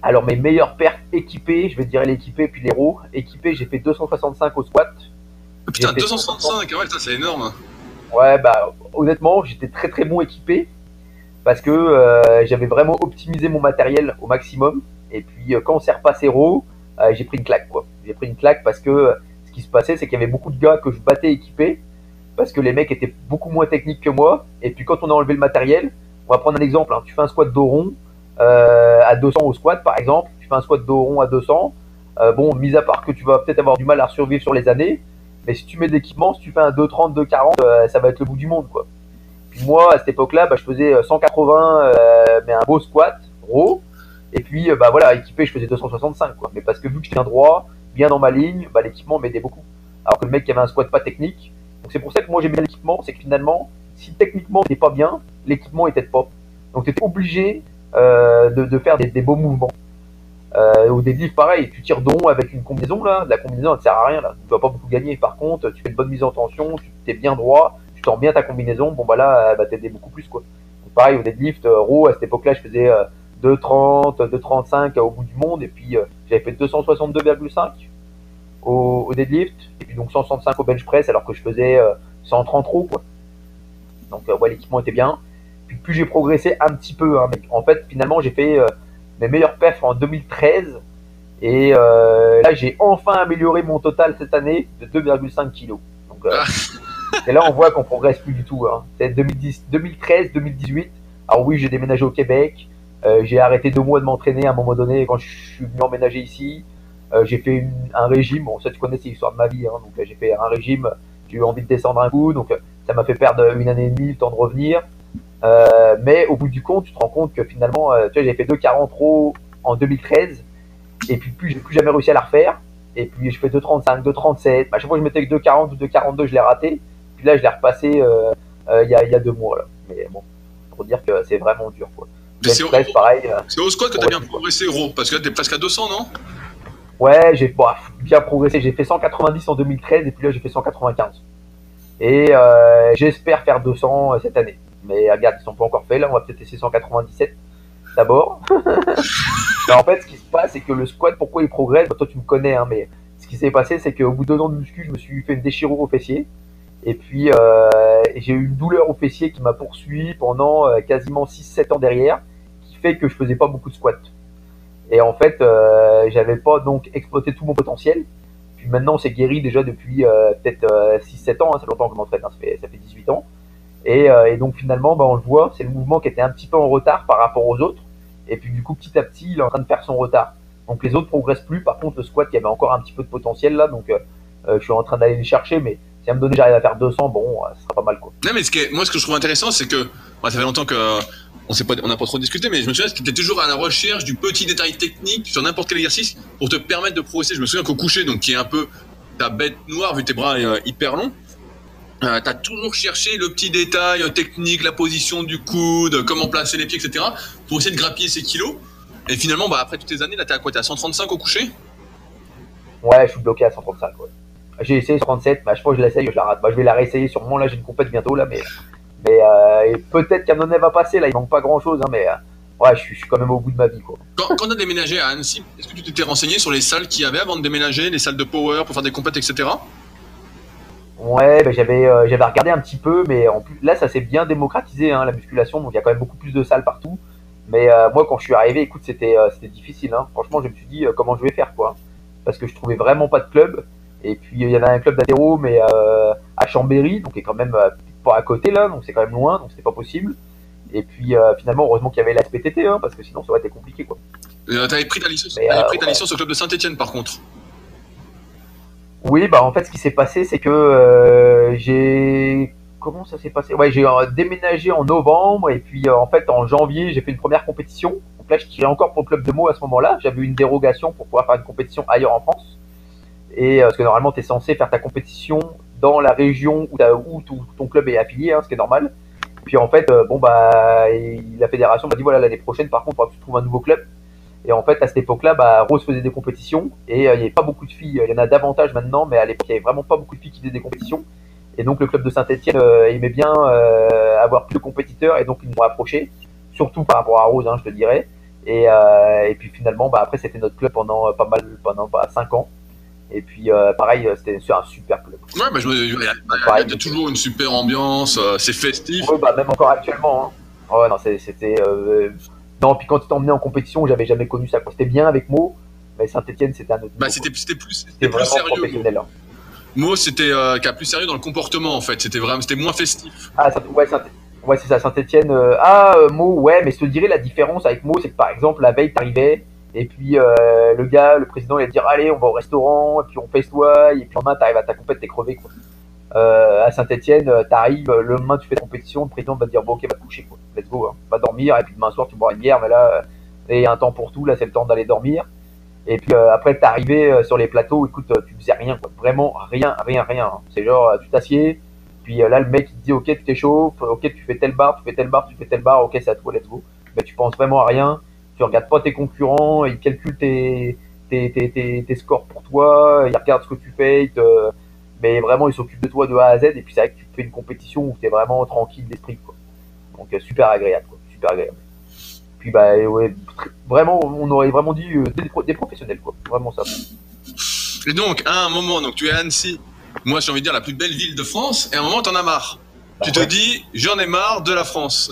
Alors, mes meilleurs perfs équipés, je vais dire l'équipé puis les roues. Équipé, j'ai fait 265 au squat. Ah, putain, 265, ouais, ça c'est énorme. Ouais, bah, honnêtement, j'étais très très bon équipé parce que euh, j'avais vraiment optimisé mon matériel au maximum. Et puis, euh, quand on s'est repassé raw, euh, j'ai pris une claque, quoi. J'ai pris une claque parce que ce qui se passait, c'est qu'il y avait beaucoup de gars que je battais équipés parce que les mecs étaient beaucoup moins techniques que moi. Et puis quand on a enlevé le matériel, on va prendre un exemple. Hein. Tu fais un squat dos rond euh, à 200 au squat, par exemple. Tu fais un squat dos rond à 200. Euh, bon, mis à part que tu vas peut-être avoir du mal à survivre sur les années, mais si tu mets de l'équipement, si tu fais un 230, 240, euh, ça va être le bout du monde, quoi. Puis moi, à cette époque-là, bah, je faisais 180, euh, mais un beau squat, gros. Et puis, bah voilà, équipé, je faisais 265, quoi. Mais parce que vu que j'étais un droit, bien dans ma ligne, bah, l'équipement m'aidait beaucoup. Alors que le mec qui avait un squat pas technique, donc c'est pour ça que moi j'aime bien l'équipement, c'est que finalement, si techniquement t'es pas bien, l'équipement est pas. Donc tu es obligé euh, de, faire des, beaux mouvements. Euh, ou des livres pareil, tu tires don avec une combinaison là, la combinaison elle ne sert à rien là, tu vas pas beaucoup gagner. Par contre, tu fais une bonne mise en tension, tu es bien droit, tu tends bien ta combinaison, bon bah là, bah, t'aides beaucoup plus quoi. Pareil, au deadlift, euh, raw, à cette époque-là, je faisais 2,30, euh, 2,35 au bout du monde, et puis j'avais fait 262,5 au, deadlift, et puis donc 165 au bench press, alors que je faisais 130 euh, roues, quoi. Donc, euh, ouais, l'équipement était bien. Puis plus j'ai progressé un petit peu, hein, en fait, finalement, j'ai fait euh, mes meilleurs perfs en 2013, et là, j'ai enfin amélioré mon total cette année de 2,5 kg. Donc, ah. et là, on voit qu'on progresse plus du tout. Hein. C'est 2013, 2018. Alors oui, j'ai déménagé au Québec. j'ai arrêté deux mois de m'entraîner à un moment donné quand je suis venu emménager ici. Euh, j'ai fait un régime, bon ça tu connais c'est l'histoire de ma vie, hein, donc euh, j'ai fait un régime, j'ai eu envie de descendre un coup, donc euh, ça m'a fait perdre une année et demie, le temps de revenir. Euh, mais au bout du compte, tu te rends compte que finalement, tu vois, j'ai fait 2,40 trop en 2013, et puis plus, j'ai plus jamais réussi à la refaire. Et puis je fais 2,35, 2,37. À chaque fois que je mettais que 2,40 ou 2,42, je l'ai raté. Puis là, je l'ai repassé il y, a, y a deux mois. Là. Mais bon, pour dire que c'est vraiment dur. Quoi. C'est au, pareil. C'est au squat que tu as bien progressé, gros, parce que là, tu es presque à 200, non? Ouais, j'ai bien progressé. J'ai fait 190 en 2013 et puis là, j'ai fait 195. Et euh, j'espère faire 200 euh, cette année. Mais regarde, ils sont pas encore faits. Là, on va peut-être essayer 197 d'abord. en fait, ce qui se passe, c'est que le squat, pourquoi il progresse? Bah, Toi, tu me connais, hein, mais ce qui s'est passé, c'est qu'au bout de deux ans de muscu, je me suis fait une déchirure au fessier. Et puis, euh, j'ai eu une douleur au fessier qui m'a poursuivi pendant euh, quasiment 6-7 ans derrière, qui fait que je faisais pas beaucoup de squats. Et en fait, euh, j'avais pas donc exploité tout mon potentiel. Puis maintenant, c'est guéri déjà depuis euh, peut-être 6-7 ans, hein, c'est longtemps que je m'entraîne, hein, ça, fait, ça fait 18 ans. Et, donc finalement, bah, on le voit, c'est le mouvement qui était un petit peu en retard par rapport aux autres. Et puis du coup, petit à petit, il est en train de faire son retard. Donc les autres progressent plus. Par contre, le squat, il y avait encore un petit peu de potentiel là, donc je suis en train d'aller les chercher, mais si à me donner j'arrive à faire 200, bon, ce sera pas mal quoi. Non mais ce moi ce que je trouve intéressant c'est que ça fait longtemps que on n'a pas trop discuté, mais je me souviens que tu étais toujours à la recherche du petit détail technique sur n'importe quel exercice pour te permettre de progresser. Je me souviens qu'au coucher, donc qui est un peu ta bête noire vu tes bras euh, hyper longs, euh, tu as toujours cherché le petit détail technique, la position du coude, comment placer les pieds, etc. pour essayer de grappiller ces kilos. Et finalement, bah, après toutes tes années, là, t'es à quoi T'es à 135 au coucher? Ouais, je suis bloqué à 135, ouais. J'ai essayé 37, bah, je pense que je l'essaye, je la rate. Bah, je vais la réessayer sûrement. Là, j'ai une compète bientôt, là, mais, mais euh, peut-être qu'un va passer. Là, il manque pas grand chose, hein, mais euh, ouais, je suis, quand même au bout de ma vie, quoi. Quand, quand on a déménagé à Annecy, est-ce que tu t'étais renseigné sur les salles qu'il y avait avant de déménager, les salles de power pour faire des compètes, etc. Ouais, bah, j'avais euh, j'avais regardé un petit peu, mais en plus là, ça s'est bien démocratisé, hein, la musculation. Donc il y a quand même beaucoup plus de salles partout. Mais euh, moi, quand je suis arrivé, écoute, c'était c'était difficile. Hein. Franchement, je me suis dit comment je vais faire, quoi? Parce que je trouvais vraiment pas de club. Et puis il y avait un club d'adhéro, mais euh, à Chambéry, donc qui est quand même euh, pas à côté là, donc c'est quand même loin, donc c'était pas possible. Et puis euh, finalement, heureusement qu'il y avait la SPTT, hein, parce que sinon ça aurait été compliqué quoi. t'avais pris ta licence, pris ta licence au club de Saint-Etienne par contre. Oui, bah en fait ce qui s'est passé, c'est que j'ai comment ça s'est passé? Ouais, j'ai déménagé en novembre et puis en fait en janvier j'ai fait une première compétition. Donc là je tirais encore pour le club de mots à ce moment-là. J'avais eu une dérogation pour pouvoir faire une compétition ailleurs en France. Et euh, parce que normalement, tu es censé faire ta compétition dans la région où, où ton club est affilié, hein, ce qui est normal. Puis en fait, euh, bon bah, la fédération m'a dit voilà l'année prochaine, par contre, il faudra que tu trouves un nouveau club. Et en fait, à cette époque-là, bah, Rose faisait des compétitions et euh, il n'y avait pas beaucoup de filles. Il y en a davantage maintenant, mais à l'époque, il n'y avait vraiment pas beaucoup de filles qui faisaient des compétitions. Et donc, le club de Saint-Etienne aimait bien avoir plus de compétiteurs et donc ils m'ont approché, surtout par rapport à Rose, hein, je te dirais. Et, et puis finalement, bah, après, c'était notre club pendant pas mal, pendant bah, 5 ans. Et puis, euh, pareil, c'était un super club. Ouais, bah, je, il y a, toujours une super ambiance, euh, c'est festif. Ouais, bah, même encore actuellement. Hein. Ouais, non, c'était. Euh... Non, puis quand tu t'emmenais en compétition, j'avais jamais connu ça. C'était bien avec Mo, mais Saint-Etienne, c'était un autre. Bah, c'était plus, c'était plus sérieux. Hein. Mo, c'était euh, plus sérieux dans le comportement, en fait. C'était vraiment, c'était moins festif. Ah, ça, ouais, ouais c'est ça, Saint-Etienne. Euh, ah, Mo, ouais, mais je te dirais la différence avec Mo, c'est que par exemple, la veille, t'arrivais et puis euh, le gars, le président, il va dire allez, on va au restaurant, et puis on festoie, et puis le lendemain, t'arrives à ta compète, t'es crevé quoi. Euh, à Saint-Etienne, euh, t'arrives, le lendemain tu fais compétition, le président va te dire bon ok, va te coucher quoi, let's go, hein. va dormir, et puis demain soir tu bois une bière, mais là, il y a un temps pour tout, là c'est le temps d'aller dormir. Et puis après t'arrivais sur les plateaux, écoute, tu faisais rien quoi, vraiment rien, rien, rien. Hein. C'est genre tu t'assieds, puis là le mec il te dit ok tu t'échauffes, ok tu fais tel bar, tu fais tel bar, tu fais tel bar, ok c'est à toi, let's go. Mais tu penses vraiment à rien tu regardes pas tes concurrents, ils calculent tes, tes, tes, tes, scores pour toi, ils regardent ce que tu fais, mais vraiment ils s'occupent de toi de A à Z, et puis c'est vrai que tu fais une compétition où tu es vraiment tranquille d'esprit. Quoi. Donc euh, super agréable, quoi. super agréable. Puis bah ouais, vraiment, on aurait vraiment dit euh, des, professionnels, quoi. vraiment ça. Et donc, à un moment, donc tu es à Annecy, moi j'ai envie de dire la plus belle ville de France, et à un moment t'en as marre. Bah tu te dis, j'en ai marre de la France.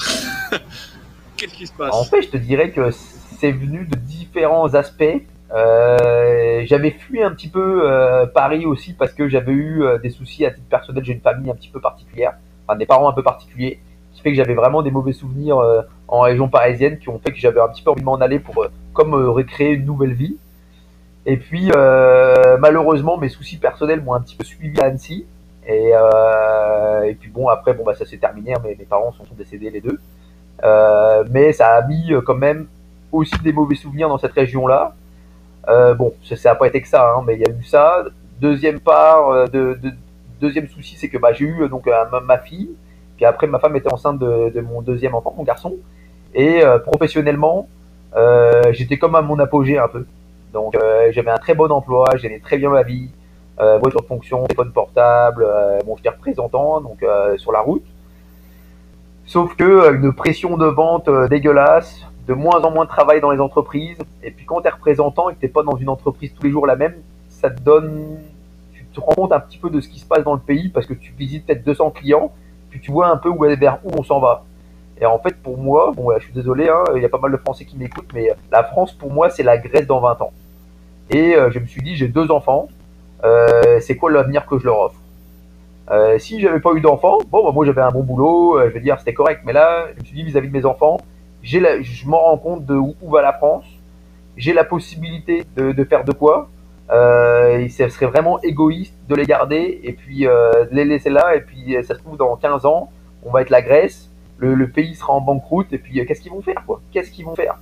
Qu'est-ce qui se passe? En fait, je te dirais que c'est venu de différents aspects. Euh, j'avais fui un petit peu euh, Paris aussi parce que j'avais eu euh, des soucis à titre personnel. J'ai une famille un petit peu particulière, enfin des parents un peu particuliers, qui fait que j'avais vraiment des mauvais souvenirs en région parisienne qui ont fait que j'avais un petit peu envie de m'en aller pour comme recréer une nouvelle vie. Et puis malheureusement mes soucis personnels m'ont un petit peu suivi à Annecy. Et, puis bon après bon bah ça s'est terminé, hein, mes parents sont décédés les deux. mais ça a mis quand même aussi des mauvais souvenirs dans cette région-là. bon, ça n'a pas été que ça, hein, mais il y a eu ça. Deuxième part, de, deuxième souci, c'est que bah, j'ai eu donc ma, fille, puis après ma femme était enceinte de, mon deuxième enfant, mon garçon, et professionnellement, j'étais comme à mon apogée un peu. Donc euh, j'avais un très bon emploi, j'aimais très bien ma vie, euh, voiture de fonction, téléphone portable, euh, bon j'étais représentant donc sur la route. Sauf que une pression de vente dégueulasse, de moins en moins de travail dans les entreprises, et puis quand tu es représentant et que tu pas dans une entreprise tous les jours la même, ça te donne, tu te rends compte un petit peu de ce qui se passe dans le pays parce que tu visites peut-être 200 clients, puis tu vois un peu où, vers où on s'en va. Et en fait, pour moi, bon, je suis désolé, hein, il y a pas mal de Français qui m'écoutent, mais la France, pour moi, c'est la Grèce dans 20 ans. Et euh, je me suis dit, j'ai deux enfants, euh, c'est quoi l'avenir que je leur offre? Euh, Si j'avais pas eu d'enfants, bon, bah, moi j'avais un bon boulot, je veux dire, c'était correct. Mais là, je me suis dit, vis-à-vis de mes enfants, j'ai je m'en rends compte de où, va la France. J'ai la possibilité de, de, faire de quoi. Euh, ce serait vraiment égoïste de les garder et puis de les laisser là. Et puis, ça se trouve, dans 15 ans, on va être la Grèce. Le, le pays sera en banqueroute. Et puis, qu'est-ce qu'ils vont faire, quoi? Qu'est-ce qu'ils vont faire?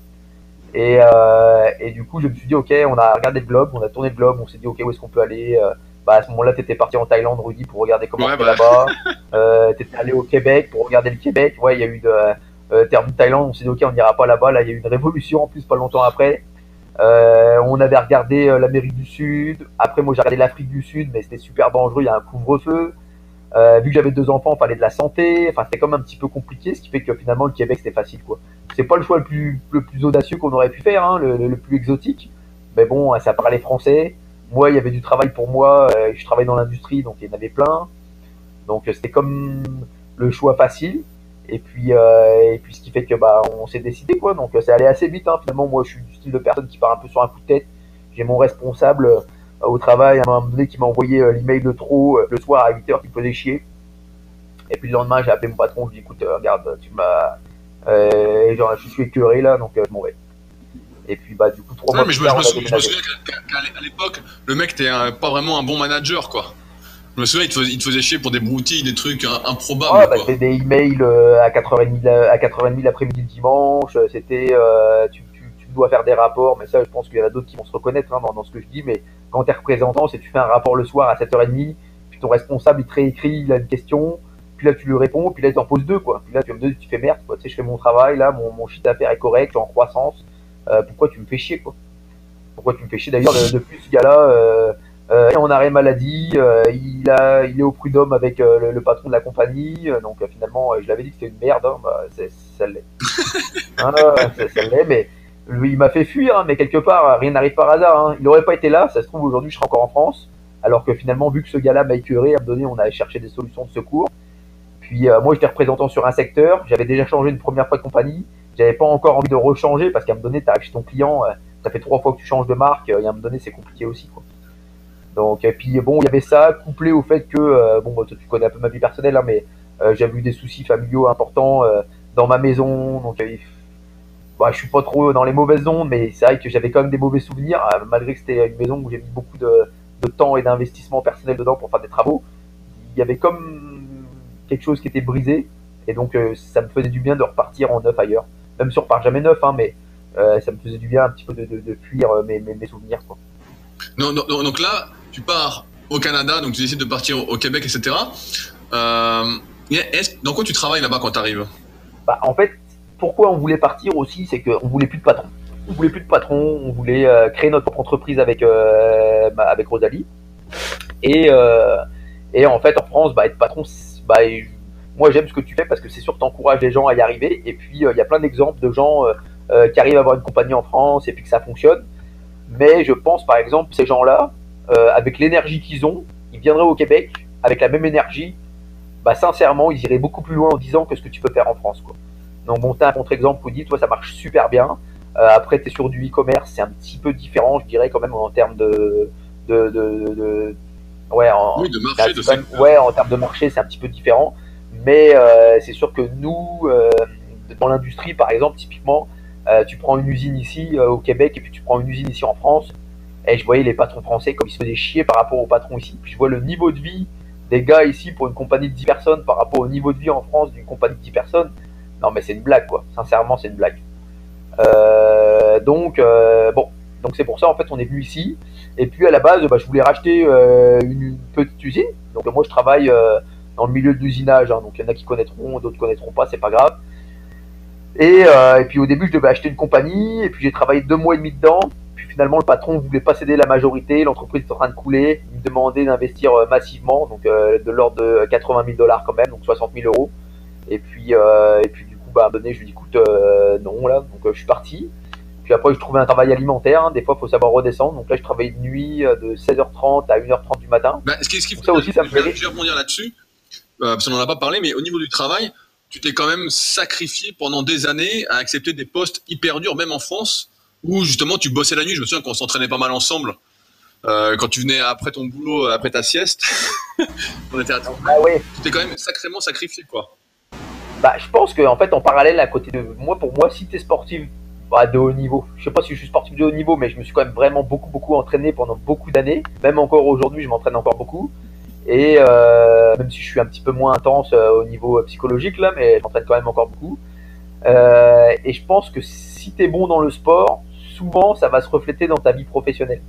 Et, euh, et, du coup, je me suis dit, ok, on a regardé le globe, on a tourné le globe, on s'est dit, ok, où est-ce qu'on peut aller? Euh, bah, À ce moment-là, tu étais parti en Thaïlande, Rudy, pour regarder comment ouais, bah. là-bas. euh, tu étais allé au Québec pour regarder le Québec. Ouais, il y a eu de. Euh, terme de Thaïlande, on s'est dit, ok, on n'ira pas là-bas. Là, il y a eu une révolution en plus, pas longtemps après. Euh, on avait regardé euh, l'Amérique du Sud. Après, moi, j'ai regardé l'Afrique du Sud, mais c'était super dangereux. Il y a un couvre-feu. Euh, vu que j'avais deux enfants, il fallait de la santé. Enfin, c'était comme un petit peu compliqué, ce qui fait que finalement, le Québec, c'était facile, quoi c'est pas le choix le plus, audacieux qu'on aurait pu faire, hein, le, le, plus exotique. Mais bon, ça parlait français. Moi, il y avait du travail pour moi. Je travaille dans l'industrie, donc il y en avait plein. Donc c'était comme le choix facile. Et puis, euh, et puis ce qui fait que bah on s'est décidé quoi. Donc c'est allé assez vite. Hein. Finalement, moi, je suis du style de personne qui part un peu sur un coup de tête. J'ai mon responsable euh, au travail à un moment donné qui m'a envoyé euh, l'email de trop le soir à 8h qui me faisait chier. Et puis le lendemain, j'ai appelé mon patron, je lui ai dit écoute, regarde, tu m'as euh, genre, je suis écœuré là, donc euh, je m'en vais. Et puis, bah, du coup, trois mois mais je, me, souviens qu'à l'époque, le mec t'es pas vraiment un bon manager, quoi. Je me souviens, il te, faisait, il te faisait chier pour des broutilles, des trucs improbables. Ouais, bah, c'était des emails euh, à 4h30, à 4h30 l'après-midi le dimanche. C'était, euh, tu, tu, tu, dois faire des rapports, mais ça, je pense qu'il y en a d'autres qui vont se reconnaître hein, dans, dans, ce que je dis. Mais quand tu es représentant, c'est tu fais un rapport le soir à 7h30, puis ton responsable, il te réécrit, il a une question, puis là tu lui réponds, puis là tu en poses deux, quoi. Puis là tu me dis, tu fais merde, quoi. Tu sais, je fais mon travail, là, mon, mon chiffre d'affaires est correct, je suis en croissance. Euh, pourquoi tu me fais chier, quoi? Pourquoi tu me fais chier? D'ailleurs, depuis ce gars-là, euh, euh, est en arrêt maladie, euh, il, a, il est au prud'homme avec euh, le, patron de la compagnie, donc finalement, je l'avais dit que c'était une merde, hein, bah, ça l'est. hein, ça, l'est, mais lui, il m'a fait fuir, hein, mais quelque part, rien n'arrive par hasard. Hein. Il n'aurait pas été là, ça se trouve aujourd'hui, je serais encore en France. Alors que finalement, vu que ce gars-là m'a écœuré, à me donner, on a cherché des solutions de secours. Puis euh, moi, j'étais représentant sur un secteur. J'avais déjà changé une première fois de compagnie. J'avais pas encore envie de rechanger parce qu'à un moment donné, tu as chez ton client, euh, ça fait trois fois que tu changes de marque. et à un moment donné, c'est compliqué aussi. Quoi. Donc, et puis bon, il y avait ça, couplé au fait que, euh, bon, bah, tu connais un peu ma vie personnelle, hein, mais j'avais eu des soucis familiaux importants dans ma maison. Donc, bah, je suis pas trop dans les mauvaises ondes, mais c'est vrai que j'avais quand même des mauvais souvenirs, malgré que c'était une maison où j'ai mis beaucoup de, de temps et d'investissement personnel dedans pour faire des travaux. Il y avait comme quelque chose qui était brisé. Et donc, euh, ça me faisait du bien de repartir en neuf ailleurs. Même si on repart jamais neuf, hein, mais euh, ça me faisait du bien un petit peu de, de, fuir euh, mes, mes, souvenirs. Quoi. Non, non, donc là, tu pars au Canada, donc tu décides de partir au, Québec, etc. Euh, dans quoi tu travailles là-bas quand tu arrives bah, En fait, pourquoi on voulait partir aussi, c'est qu'on voulait plus de patron. On voulait plus de patron, on voulait créer notre propre entreprise avec, bah, avec Rosalie. Et, en fait, en France, bah, être patron, bah, moi j'aime ce que tu fais parce que c'est sûr que tu encourages les gens à y arriver. Et puis euh, il y a plein d'exemples de gens euh, euh, qui arrivent à avoir une compagnie en France et puis que ça fonctionne. Mais je pense par exemple ces gens-là, avec l'énergie qu'ils ont, ils viendraient au Québec avec la même énergie. Bah, sincèrement, ils iraient beaucoup plus loin en disant que ce que tu peux faire en France. Quoi. Donc bon, tu un contre-exemple, dit toi ça marche super bien. après, tu es sur du e-commerce, c'est un petit peu différent, je dirais, quand même, en termes de, de, de, de Ouais, en, ouais, en termes de marché, c'est un petit peu différent. Mais euh, c'est sûr que nous, euh, dans l'industrie, par exemple, typiquement, euh, tu prends une usine ici au Québec et puis tu prends une usine ici en France. Et je voyais les patrons français comme ils se faisaient chier par rapport aux patrons ici. Puis je vois le niveau de vie des gars ici pour une compagnie de 10 personnes par rapport au niveau de vie en France d'une compagnie de 10 personnes. Non, mais c'est une blague, quoi. Sincèrement, c'est une blague. donc, bon, donc c'est pour ça, en fait, on est venu ici. Et puis à la base, bah, je voulais racheter une petite usine. Donc moi, je travaille dans le milieu de l'usinage. Hein. donc il y en a qui connaîtront, d'autres connaîtront pas, c'est pas grave. Et, et, puis au début, je devais acheter une compagnie. Et puis j'ai travaillé deux mois et demi dedans finalement, le patron ne voulait pas céder la majorité, l'entreprise est en train de couler, il me demandait d'investir euh, massivement, donc euh, de l'ordre de 80 000 dollars quand même, donc 60 000 euros. Et puis, euh, et puis du coup, bah, à un donné, je lui ai dit, écoute, non, là, donc je suis parti. Puis après, je trouvais un travail alimentaire. Hein. Des fois, il faut savoir redescendre. Donc là, je travaillais de nuit de 16h30 à 1h30 du matin. Bah, ce qui, ce qui ça aussi, ça me fait Je vais rebondir là-dessus, parce qu'on n'en a pas parlé, mais au niveau du travail, tu t'es quand même sacrifié pendant des années à accepter des postes hyper durs, même en France où justement tu bossais la nuit. Je me souviens qu'on s'entraînait pas mal ensemble. Euh, quand tu venais après ton boulot, après ta sieste, on était à ah, oui. Tu t'es quand même sacrément sacrifié, quoi. Bah, je pense qu'en en fait, en parallèle, à côté de moi, pour moi, si tu es sportif bah, de haut niveau, je sais pas si je suis sportif de haut niveau, mais je me suis quand même vraiment beaucoup, beaucoup entraîné pendant beaucoup d'années. Même encore aujourd'hui, je m'entraîne encore beaucoup. Et euh, même si je suis un petit peu moins intense euh, au niveau psychologique, là, mais je m'entraîne quand même encore beaucoup. et je pense que si tu es bon dans le sport, ça va se refléter dans ta vie professionnelle.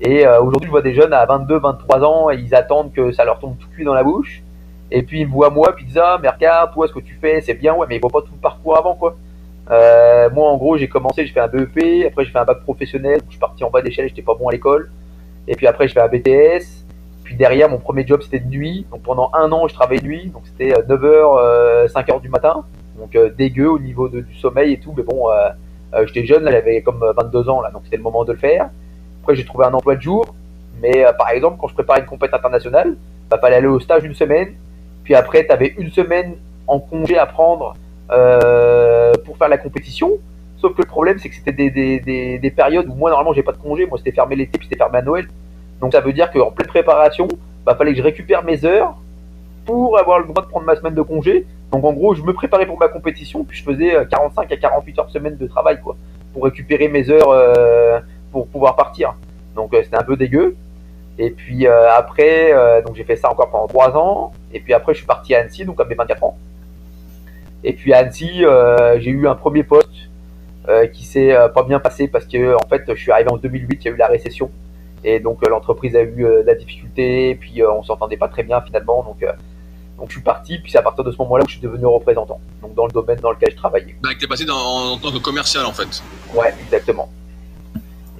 Et euh, aujourd'hui, je vois des jeunes à 22, 23 ans, et ils attendent que ça leur tombe tout cuit dans la bouche. Et puis ils me voient moi, puis ils disent Ah, mais regarde, toi, ce que tu fais, c'est bien, ouais, mais ils voient pas tout le parcours avant, quoi. Euh, moi, en gros, j'ai commencé, j'ai fait un BEP, après j'ai fait un bac professionnel, je suis parti en bas d'échelle, j'étais pas bon à l'école. Et puis après, je fais un BTS. Puis derrière, mon premier job, c'était de nuit. Donc pendant un an, je travaillais de nuit. Donc c'était 9h, euh, 5h du matin. Donc dégueu au niveau de, du sommeil et tout. Mais bon, j'étais jeune, j'avais comme 22 ans, là, donc c'était le moment de le faire. Après, j'ai trouvé un emploi de jour. Mais euh, par exemple, quand je préparais une compétition internationale, il bah, fallait aller au stage une semaine. Puis après, tu avais une semaine en congé à prendre euh, pour faire la compétition. Sauf que le problème, c'est que c'était des, des, périodes où moi, normalement, j'ai pas de congé. Moi, c'était fermé l'été, puis c'était fermé à Noël. Donc ça veut dire qu'en pleine préparation, il bah, fallait que je récupère mes heures pour avoir le droit de prendre ma semaine de congé. Donc en gros, je me préparais pour ma compétition, puis je faisais 45 euh, à 48 heures semaine de travail, quoi, pour récupérer mes heures euh, pour pouvoir partir. Donc euh, c'était un peu dégueu. Et puis après, donc j'ai fait ça encore pendant 3 ans. Et puis après, je suis parti à Annecy, donc à mes 24 ans. Et puis à Annecy, j'ai eu un premier poste qui s'est pas bien passé parce que en fait, je suis arrivé en 2008, il y a eu la récession. Et donc l'entreprise a eu la difficulté, et puis on s'entendait pas très bien finalement. Donc donc je suis parti, puis c'est à partir de ce moment-là que je suis devenu représentant, donc dans le domaine dans lequel je travaillais. Donc tu es passé en tant que commercial en fait. Ouais, exactement.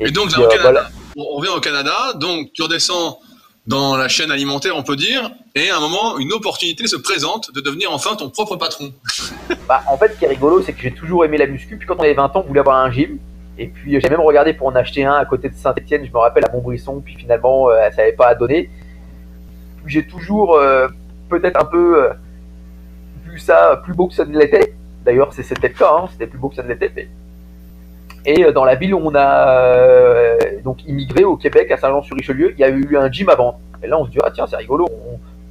Et, donc au euh, on revient au Canada, donc tu redescends dans la chaîne alimentaire, on peut dire, et à un moment, une opportunité se présente de devenir enfin ton propre patron. bah, en fait, ce qui est rigolo, c'est que j'ai toujours aimé la muscu, puis quand on avait 20 ans, on voulait avoir un gym, et puis j'ai même regardé pour en acheter un à côté de Saint-Etienne, je me rappelle, à Montbrisson, puis finalement, euh, ça n'avait pas à donner. J'ai toujours... Euh, peut-être un peu euh, vu ça plus beau que ça ne l'était. D'ailleurs, c'était le cas, hein, c'était plus beau que ça ne l'était. Et euh, dans la ville où on a euh, donc immigré au Québec, à Saint-Jean-sur-Richelieu, il y a eu un gym à vendre. Et là, on se dit, ah tiens, c'est rigolo,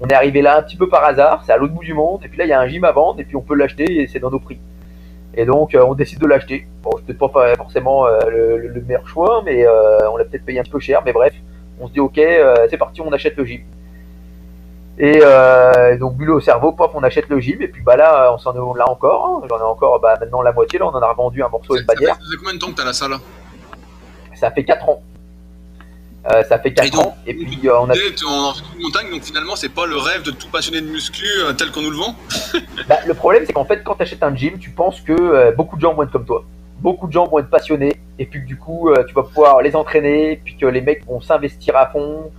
on, est arrivé là un petit peu par hasard, c'est à l'autre bout du monde, et puis là, il y a un gym à vendre, et puis on peut l'acheter, et c'est dans nos prix. Et donc, on décide de l'acheter. Bon, peut-être pas forcément le, meilleur choix, mais on l'a peut-être payé un peu cher, mais bref, on se dit, ok, c'est parti, on achète le gym. Et euh, donc bulot au cerveau, pop, on achète le gym et puis bah là, on s'en est là encore. Hein. J'en ai encore bah, maintenant la moitié. Là, on en a revendu un morceau et une bannière. Ça fait combien de temps que t'as la salle Ça fait 4 ans. Euh, ça fait 4 ans. Et puis euh, on a. En montagne, donc finalement, c'est pas le rêve de tout passionné de muscu tel qu'on nous le vend? bah, le problème, c'est qu'en fait, quand tu achètes un gym, tu penses que beaucoup de gens vont être comme toi. Beaucoup de gens vont être passionnés et puis que du coup, tu vas pouvoir les entraîner, puis que les mecs vont s'investir à fond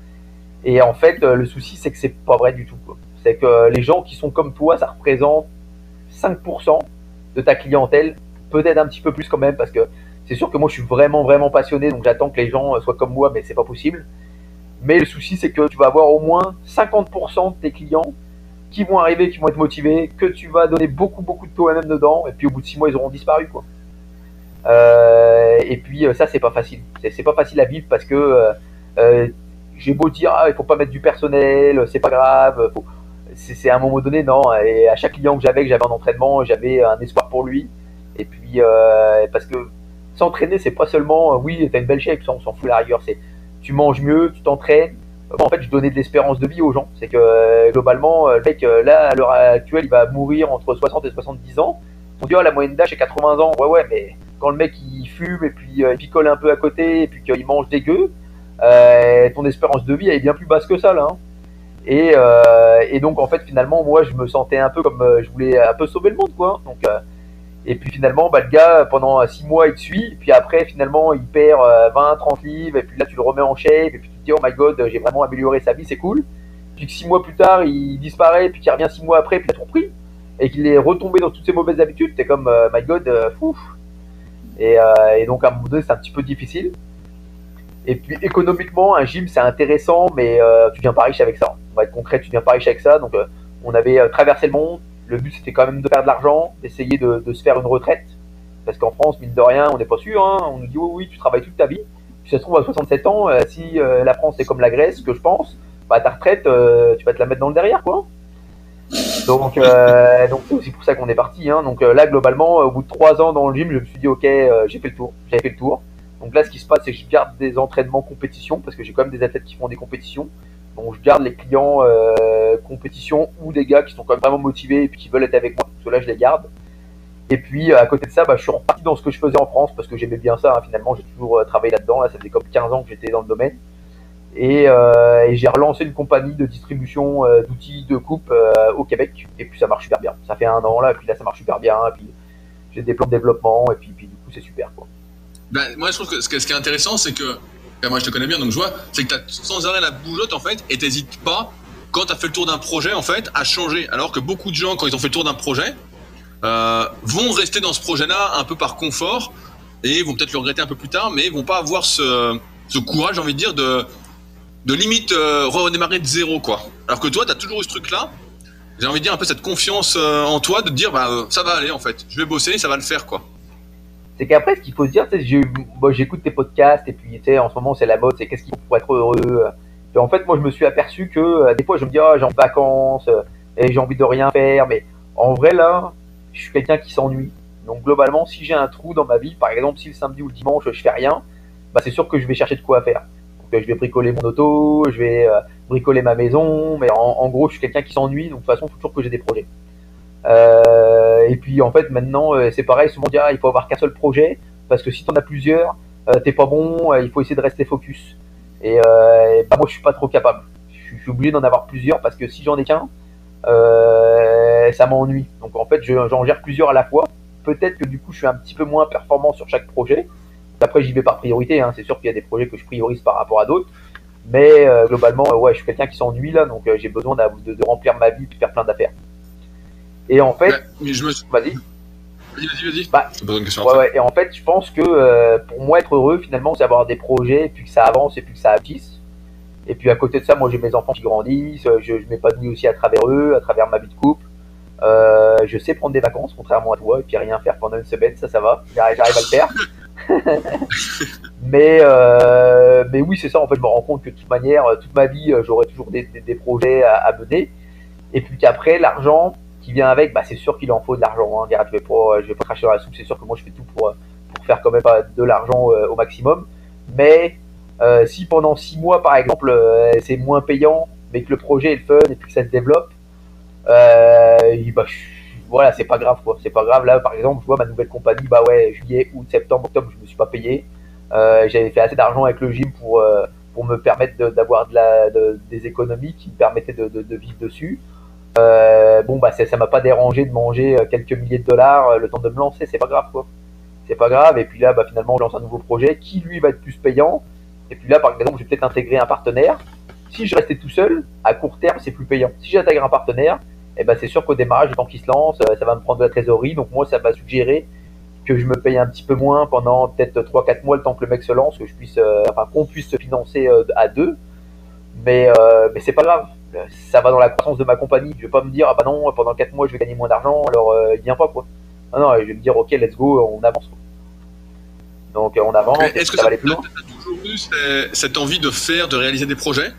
et en fait, euh, le souci, c'est que c'est pas vrai du tout. C'est que les gens qui sont comme toi, ça représente 5% de ta clientèle, peut-être un petit peu plus quand même, parce que c'est sûr que moi, je suis vraiment, vraiment passionné, donc j'attends que les gens euh, soient comme moi, mais c'est pas possible. Mais le souci, c'est que tu vas avoir au moins 50% de tes clients qui vont arriver, qui vont être motivés, que tu vas donner beaucoup, beaucoup de toi-même dedans, et puis au bout de 6 mois, ils auront disparu. Euh, et puis ça, c'est pas facile. C'est pas facile à vivre parce que j'ai beau dire, ah, il faut pas mettre du personnel, c'est pas grave, c'est à un moment donné, non. Et à chaque client que j'avais, que j'avais en entraînement, j'avais un espoir pour lui. Et puis, euh, parce que s'entraîner, c'est pas seulement, euh, oui, t'as une belle ça, on s'en fout la rigueur, c'est tu manges mieux, tu t'entraînes. En fait, je donnais de l'espérance de vie aux gens. C'est que euh, globalement, le mec, là, à l'heure actuelle, il va mourir entre 60 et 70 ans. On dit, oh, la moyenne d'âge, c'est 80 ans. Ouais, ouais, mais quand le mec, il fume, et puis il picole un peu à côté, et puis qu'il mange dégueu, ton espérance de vie, elle est bien plus basse que ça, là. Hein. Et, et, donc, en fait, finalement, moi, je me sentais un peu comme je voulais un peu sauver le monde, quoi. Donc, et puis finalement, bah, le gars, pendant 6 mois, il te suit. Puis après, finalement, il perd 20, euh, 30 livres. Et puis là, tu le remets en shape. Et puis tu te dis, oh my god, j'ai vraiment amélioré sa vie, c'est cool. Puis que 6 mois plus tard, il disparaît. Puis qu'il revient 6 mois après, puis il a tout repris. Et qu'il est retombé dans toutes ses mauvaises habitudes. T'es comme, euh, my god, euh, fou. Et, et, donc à un moment donné, c'est un petit peu difficile. Et puis économiquement, un gym, c'est intéressant. Mais tu viens pas riche avec ça. On va être concret, tu viens pas riche avec ça. Donc on avait traversé le monde le but, c'était quand même de faire de l'argent, d'essayer de, se faire une retraite. Parce qu'en France, mine de rien, on n'est pas sûr. Hein. On nous dit, oui, oui, tu travailles toute ta vie. Puis ça se trouve, à 67 ans, euh, si euh, la France est comme la Grèce, que je pense, bah, ta retraite, euh, tu vas te la mettre dans le derrière, quoi. Donc, donc c'est aussi pour ça qu'on est parti. Hein. Donc là, globalement, au bout de trois ans dans le gym, je me suis dit, ok, j'ai fait le tour. J'ai fait le tour. Donc là, ce qui se passe, c'est que je garde des entraînements compétition, parce que j'ai quand même des athlètes qui font des compétitions. Donc je garde les clients euh, compétition ou des gars qui sont quand même vraiment motivés et puis qui veulent être avec moi. Ceux-là, je les garde. Et puis à côté de ça, bah, je suis reparti dans ce que je faisais en France parce que j'aimais bien ça. Hein. Finalement, j'ai toujours euh, travaillé là-dedans. Là, ça faisait comme 15 ans que j'étais dans le domaine. Et, euh, j'ai relancé une compagnie de distribution euh, d'outils de coupe euh, au Québec. Et puis ça marche super bien. Ça fait un an là, et puis là ça marche super bien. Et puis j'ai des plans de développement et puis, puis du coup c'est super quoi. Ben, moi je trouve que ce qui est intéressant c'est que moi je te connais bien, donc je vois, c'est que tu as sans arrêt la bougeotte en fait, et t'hésites pas, quand tu as fait le tour d'un projet en fait, à changer. Alors que beaucoup de gens, quand ils ont fait le tour d'un projet, euh, vont rester dans ce projet-là un peu par confort, et vont peut-être le regretter un peu plus tard, mais vont pas avoir ce, courage, j'ai envie de dire, de, de limite euh, redémarrer de zéro, quoi. Alors que toi, tu as toujours eu ce truc-là, j'ai envie de dire un peu cette confiance euh, en toi, de dire, bah, ça va aller en fait, je vais bosser, ça va le faire, quoi c'est qu'après, ce qu'il faut se dire, j'écoute tes podcasts et puis en ce moment c'est la mode, c'est qu'est-ce qu'il faut pour être heureux. Et en fait, moi je me suis aperçu que euh, des fois je me dis, oh, j'ai en vacances euh, et j'ai envie de rien faire, mais en vrai là, je suis quelqu'un qui s'ennuie. Donc globalement, si j'ai un trou dans ma vie, par exemple si le samedi ou le dimanche je fais rien, bah, c'est sûr que je vais chercher de quoi faire. Donc euh, je vais bricoler mon auto, je vais bricoler ma maison, mais en, en gros je suis quelqu'un qui s'ennuie, donc de toute façon il faut toujours que j'ai des projets. Euh, et puis en fait maintenant euh, c'est pareil, souvent dire ah, il faut avoir qu'un seul projet parce que si tu en as plusieurs, euh, t'es pas bon, il faut essayer de rester focus. Et, bah, moi je suis pas trop capable. Je suis obligé d'en avoir plusieurs parce que si j'en ai qu'un, ça m'ennuie. Donc en fait j'en gère plusieurs à la fois. Peut-être que du coup je suis un petit peu moins performant sur chaque projet. Après j'y vais par priorité. Hein. C'est sûr qu'il y a des projets que je priorise par rapport à d'autres. Mais globalement, ouais, je suis quelqu'un qui s'ennuie là, donc j'ai besoin de, de, remplir ma vie et de faire plein d'affaires. Et en fait, je me... vas-y. Vas-y, vas-y, bah, ouais, ouais, et en fait, je pense que euh, pour moi, être heureux, finalement, c'est avoir des projets, et puis que ça avance, et puis que ça aboutisse. Et puis à côté de ça, moi, j'ai mes enfants qui grandissent, je, je m'épanouis aussi à travers eux, à travers ma vie de couple. Euh, je sais prendre des vacances, contrairement à toi, et puis rien faire pendant une semaine, ça, ça va. J'arrive à le faire. mais, euh, mais oui, c'est ça. En fait, je me rends compte que de toute manière, toute ma vie, j'aurai toujours des, des, des projets à, à, mener. Et puis qu'après, l'argent, qui vient avec, bah, c'est sûr qu'il en faut de l'argent. Hein. Je vais pas, je vais pas cracher dans la soupe. C'est sûr que moi, je fais tout pour, pour faire quand même de l'argent euh, au maximum. Mais euh, si pendant six mois, par exemple, euh, c'est moins payant, mais que le projet est le fun et puis que ça se développe, bah, voilà, c'est pas grave quoi. C'est pas grave. Là, par exemple, je vois ma nouvelle compagnie, bah ouais, juillet, août, septembre, octobre, je me suis pas payé. J'avais fait assez d'argent avec le gym pour pour me permettre d'avoir des économies qui me permettaient de vivre dessus. Euh, bon, bah, ça m'a pas dérangé de manger euh, quelques milliers de dollars euh, le temps de me lancer, c'est pas grave, quoi. C'est pas grave. Et puis là, bah, finalement, on lance un nouveau projet qui, lui, va être plus payant. Et puis là, par exemple, je vais peut-être intégrer un partenaire. Si je restais tout seul, à court terme, c'est plus payant. Si j'intègre un partenaire, eh ben, c'est sûr qu'au démarrage, le temps qu'il se lance, ça va me prendre de la trésorerie. Donc, moi, ça va suggérer que je me paye un petit peu moins pendant peut-être 3-4 mois le temps que le mec se lance, que je puisse, enfin, qu'on puisse se financer à deux. Mais, mais c'est pas grave ça va dans la croissance de ma compagnie. Je vais pas me dire, ah bah non, pendant 4 mois, je vais gagner moins d'argent, alors euh, il vient pas, quoi. Non, non, je vais me dire, ok, let's go, on avance. Donc, on avance. Est-ce que ça va aller plus loin. Tu as toujours eu cette envie de faire, de réaliser des projets?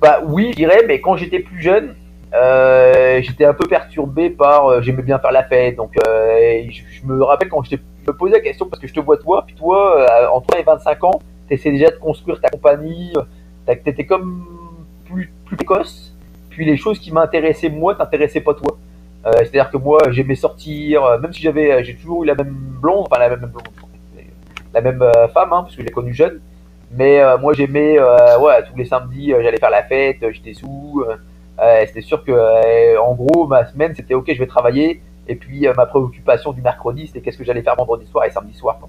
Bah oui, je dirais, mais quand j'étais plus jeune, euh, j'étais un peu perturbé par. Euh, j'aimais bien faire la fête. Donc, je, me rappelle quand je me posais la question, parce que je te vois toi, puis toi, entre 20 et 25 ans, tu essaies déjà de construire ta compagnie. T'étais comme précoce. Puis les choses qui m'intéressaient moi t'intéressaient pas toi. C'est-à-dire que moi, j'aimais sortir, même si j'avais, j'ai toujours eu la même blonde, enfin la même blonde, la même femme, hein, parce que je l'ai connue jeune. Mais moi, j'aimais, ouais, tous les samedis, j'allais faire la fête, j'étais sous. c'était sûr que, en gros, ma semaine, c'était ok, je vais travailler. Et puis, ma préoccupation du mercredi, c'était qu'est-ce que j'allais faire vendredi soir et samedi soir.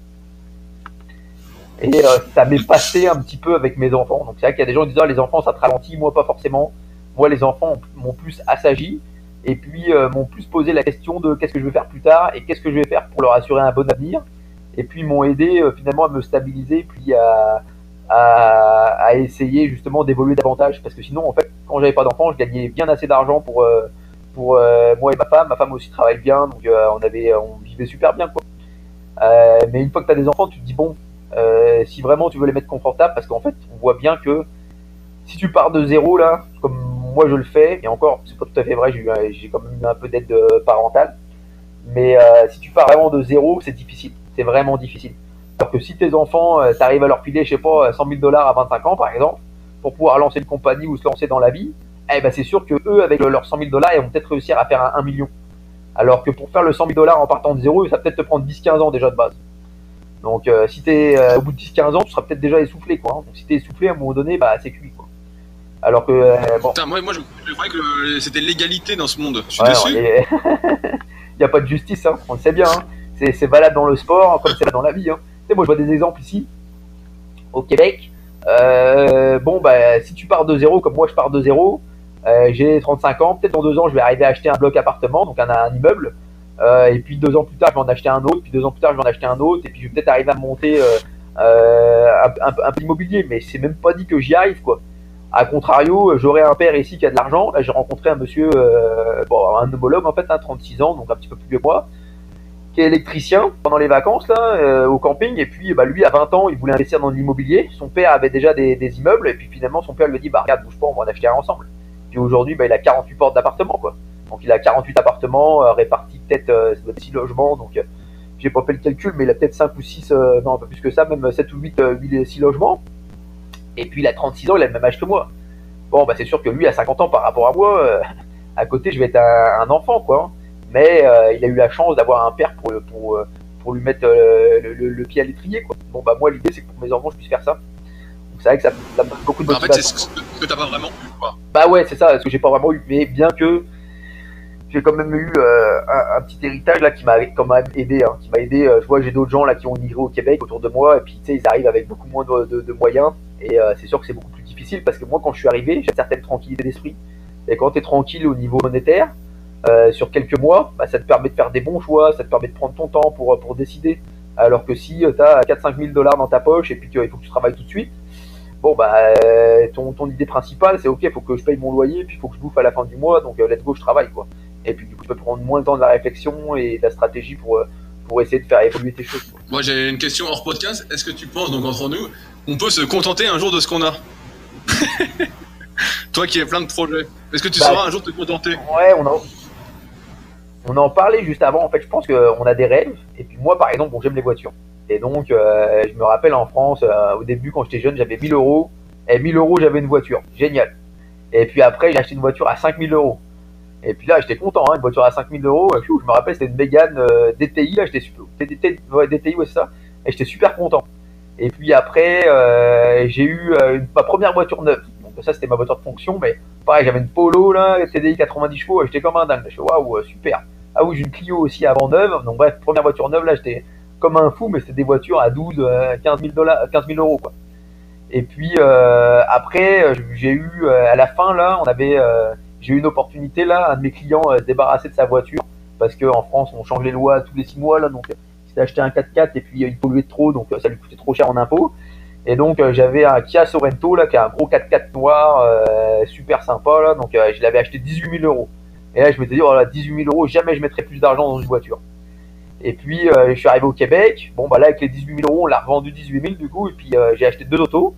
Et euh, ça m'est passé un petit peu avec mes enfants. Donc c'est vrai qu'il y a des gens qui disent ah, les enfants ça te ralentit, moi pas forcément. Moi les enfants m'ont plus assagi et puis euh, m'ont plus posé la question de qu'est-ce que je vais faire plus tard et qu'est-ce que je vais faire pour leur assurer un bon avenir. Et puis m'ont aidé euh, finalement à me stabiliser puis à, à, essayer justement d'évoluer davantage parce que sinon en fait quand j'avais pas d'enfants je gagnais bien assez d'argent pour pour moi et ma femme. Ma femme aussi travaille bien donc on avait on vivait super bien quoi. mais une fois que tu as des enfants tu te dis bon euh, si vraiment tu veux les mettre confortables, parce qu'en fait, on voit bien que si tu pars de zéro là, comme moi je le fais, et encore, c'est pas tout à fait vrai, j'ai quand même eu un peu d'aide euh, parentale, mais euh, si tu pars vraiment de zéro, c'est difficile, c'est vraiment difficile. Alors que si tes enfants, tu arrives à leur filer, je sais pas, 100 000 dollars à 25 ans par exemple, pour pouvoir lancer une compagnie ou se lancer dans la vie, eh ben c'est sûr que eux, avec leurs 100 000 dollars, ils vont peut-être réussir à faire un 1 million. Alors que pour faire le 100 000 dollars en partant de zéro, ça peut-être te prendre 10-15 ans déjà de base. Donc euh, si t'es euh, au bout de 10-15 ans, tu seras peut-être déjà essoufflé quoi. Hein. Donc si t'es essoufflé à un moment donné, bah c'est cuit quoi. Alors que euh, bon. Putain, moi, moi je, croyais que c'était l'égalité dans ce monde. Je suis déçu. Il n'y a pas de justice, hein. on le sait bien. Hein. C'est valable dans le sport comme c'est là dans la vie. Hein. Tu sais, moi je vois des exemples ici au Québec. bon bah si tu pars de zéro comme moi je pars de zéro, j'ai 35 ans, peut-être dans deux ans je vais arriver à acheter un bloc appartement, donc un, un immeuble. Euh, et puis deux ans plus tard, je vais en acheter un autre. Puis deux ans plus tard, je vais en acheter un autre. Et puis je vais peut-être arriver à monter euh, euh, un, un, immobilier. Mais c'est même pas dit que j'y arrive, quoi. A contrario, j'aurais un père ici qui a de l'argent. Là, j'ai rencontré un monsieur, bon, un homologue en fait, hein, 36 ans, donc un petit peu plus que moi, qui est électricien pendant les vacances là, au camping. Et puis, bah, lui, à 20 ans, il voulait investir dans l'immobilier. Son père avait déjà des, des, immeubles. Et puis finalement, son père lui dit, bah regarde, bouge pas, on va en acheter un ensemble. Puis aujourd'hui, bah, il a 48 portes d'appartement, quoi. Donc il a 48 appartements euh, répartis peut-être euh, 6 logements. Donc euh, j'ai pas fait le calcul, mais il a peut-être 5 ou 6, euh, non un peu plus que ça, même 7 ou 8, 8 6 logements. Et puis il a 36 ans, il a le même âge que moi. Bon, bah c'est sûr que lui a 50 ans par rapport à moi. à côté, je vais être un, enfant, quoi. Mais il a eu la chance d'avoir un père pour, pour, pour lui mettre le, pied à l'étrier, quoi. Bon, bah moi, l'idée, c'est que pour mes enfants, je puisse faire ça. Donc c'est vrai que ça, ça me beaucoup de motivation. En fait, c'est ce que t'as pas vraiment eu, quoi. Bah ouais, c'est ça, ce que j'ai pas vraiment eu. Mais bien que j'ai quand même eu euh, un, petit héritage là qui m'a quand même aidé, hein, qui m'a aidé. Euh, je vois j'ai d'autres gens là qui ont immigré au Québec autour de moi et puis tu sais ils arrivent avec beaucoup moins de, moyens et euh, c'est sûr que c'est beaucoup plus difficile parce que moi quand je suis arrivé j'ai une certaine tranquillité d'esprit et quand tu es tranquille au niveau monétaire sur quelques mois, bah, ça te permet de faire des bons choix, ça te permet de prendre ton temps pour, pour décider. Alors que si tu as 4-5 000 dollars dans ta poche et puis qu'il faut que tu travailles tout de suite, bon bah ton, ton idée principale c'est ok, il faut que je paye mon loyer, puis il faut que je bouffe à la fin du mois, donc let's go, je travaille quoi. Et puis du coup, tu peux prendre moins de temps de la réflexion et de la stratégie pour, euh, pour essayer de faire évoluer tes choses. Moi, j'ai une question hors podcast. Est-ce que tu penses, donc entre nous, on peut se contenter un jour de ce qu'on a? Toi qui as plein de projets, est-ce que tu bah, sauras un jour te contenter? Ouais, on a. On en parlait juste avant. En fait, je pense qu'on a des rêves. Et puis moi, par exemple, bon, j'aime les voitures. Et donc, euh, je me rappelle en France, euh, au début, quand j'étais jeune, j'avais 1000 euros. Et 1000 euros, j'avais une voiture. Génial. Et puis après, j'ai acheté une voiture à 5000 euros. Et puis là, j'étais content, hein, une voiture à 5000 euros. Je me rappelle, c'était une Mégane euh, DTI, là, j'étais super. DTI, ouais, ça. Et j'étais super content. Et puis après, euh, j'ai eu euh, ma première voiture neuve. Donc ça, c'était ma voiture de fonction, mais pareil, j'avais une Polo, là, TDI 90 chevaux, j'étais comme un dingue. Je waouh, super. Ah oui, j'ai une Clio aussi avant neuve. Donc bref, première voiture neuve, là, j'étais comme un fou, mais c'était des voitures à 12, 15 000 dollars, 15 000 euros, quoi. Et puis après, j'ai eu à la fin, là, on avait j'ai eu une opportunité là, un de mes clients euh, se de sa voiture parce qu'en France on change les lois tous les six mois là, donc il s'est acheté un 4x4 et puis il polluait trop, donc euh, ça lui coûtait trop cher en impôts. Et donc euh, j'avais un Kia Sorento là qui a un gros 4x4 noir, super sympa là, donc je l'avais acheté 18 000 euros. Et là je m'étais dit oh là 18 000 euros, jamais je mettrai plus d'argent dans une voiture. Et puis je suis arrivé au Québec, bon bah là avec les 18 000 euros on l'a revendu 18 000 du coup, et puis j'ai acheté deux autos.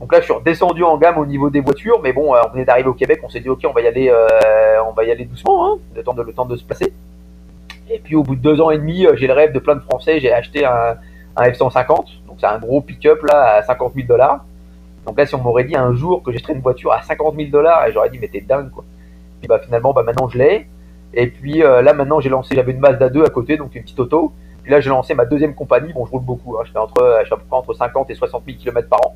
Donc là, je suis redescendu en gamme au niveau des voitures, mais bon, euh, on venait d'arriver au Québec, on s'est dit ok, on va y aller, euh, on va y aller doucement, hein, le temps de le temps de se placer. Et puis au bout de deux ans et demi, euh, j'ai le rêve de plein de Français, j'ai acheté un, F-150, donc c'est un gros pick-up là à 50 000 dollars. Donc là, si on m'aurait dit un jour que j'achèterais une voiture à 50 000 dollars, j'aurais dit mais t'es dingue quoi. Puis bah finalement, bah maintenant je l'ai. Et puis là maintenant j'ai lancé, j'avais une Mazda 2 à côté, donc une petite auto. Puis là j'ai lancé ma deuxième compagnie. Bon, je roule beaucoup, hein. je fais entre, je fais à peu près entre 50 et 60 000 km par an.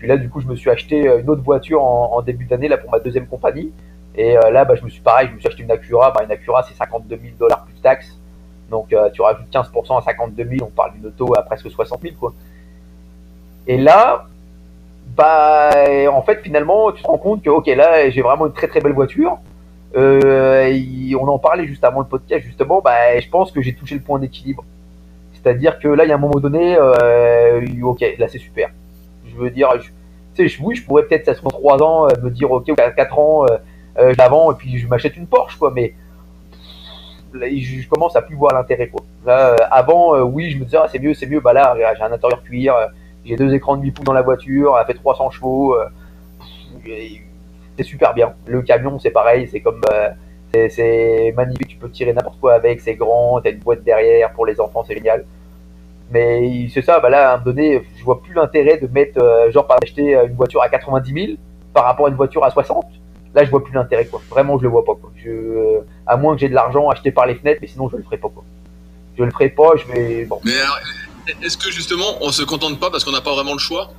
Puis là du coup je me suis acheté une autre voiture en, début d'année là pour ma deuxième compagnie. Et là bah, je me suis pareil, je me suis acheté une Acura. Bah, une Acura c'est 52 000 dollars plus taxes. Donc tu rajoutes 15% à 52 000, on parle d'une auto à presque 60 000 quoi. Et là, bah, en fait, finalement, tu te rends compte que, ok, là, j'ai vraiment une très très belle voiture. Euh, on en parlait juste avant le podcast, justement. Bah, je pense que j'ai touché le point d'équilibre. C'est-à-dire que là, il y a un moment donné, euh, ok, là, c'est super. Je veux dire, tu oui, je pourrais peut-être, ça se 3 ans, euh, me dire, ok, 4 ans, euh, et puis je m'achète une Porsche, quoi. Mais je commence à plus voir l'intérêt, quoi. Là, avant, oui, je me disais, ah, c'est mieux, c'est mieux. Bah là, j'ai un intérieur cuir j'ai deux écrans de 8 pouces dans la voiture, elle fait 300 chevaux. Euh, c'est super bien. Le camion, c'est pareil, c'est comme. Euh, c'est magnifique, tu peux tirer n'importe quoi avec, c'est grand, t'as une boîte derrière, pour les enfants, c'est génial. Mais c'est ça, bah là, à un moment donné, je vois plus l'intérêt de mettre, euh, genre, par acheter une voiture à 90 000 par rapport à une voiture à 60. Là, je vois plus l'intérêt, quoi. Vraiment, je le vois pas, quoi. Je, à moins que j'ai de l'argent acheté par les fenêtres, mais sinon, je le ferai pas, quoi. Je le ferai pas, je vais. Bon. Mais alors, est-ce que justement, on se contente pas parce qu'on n'a pas vraiment le choix?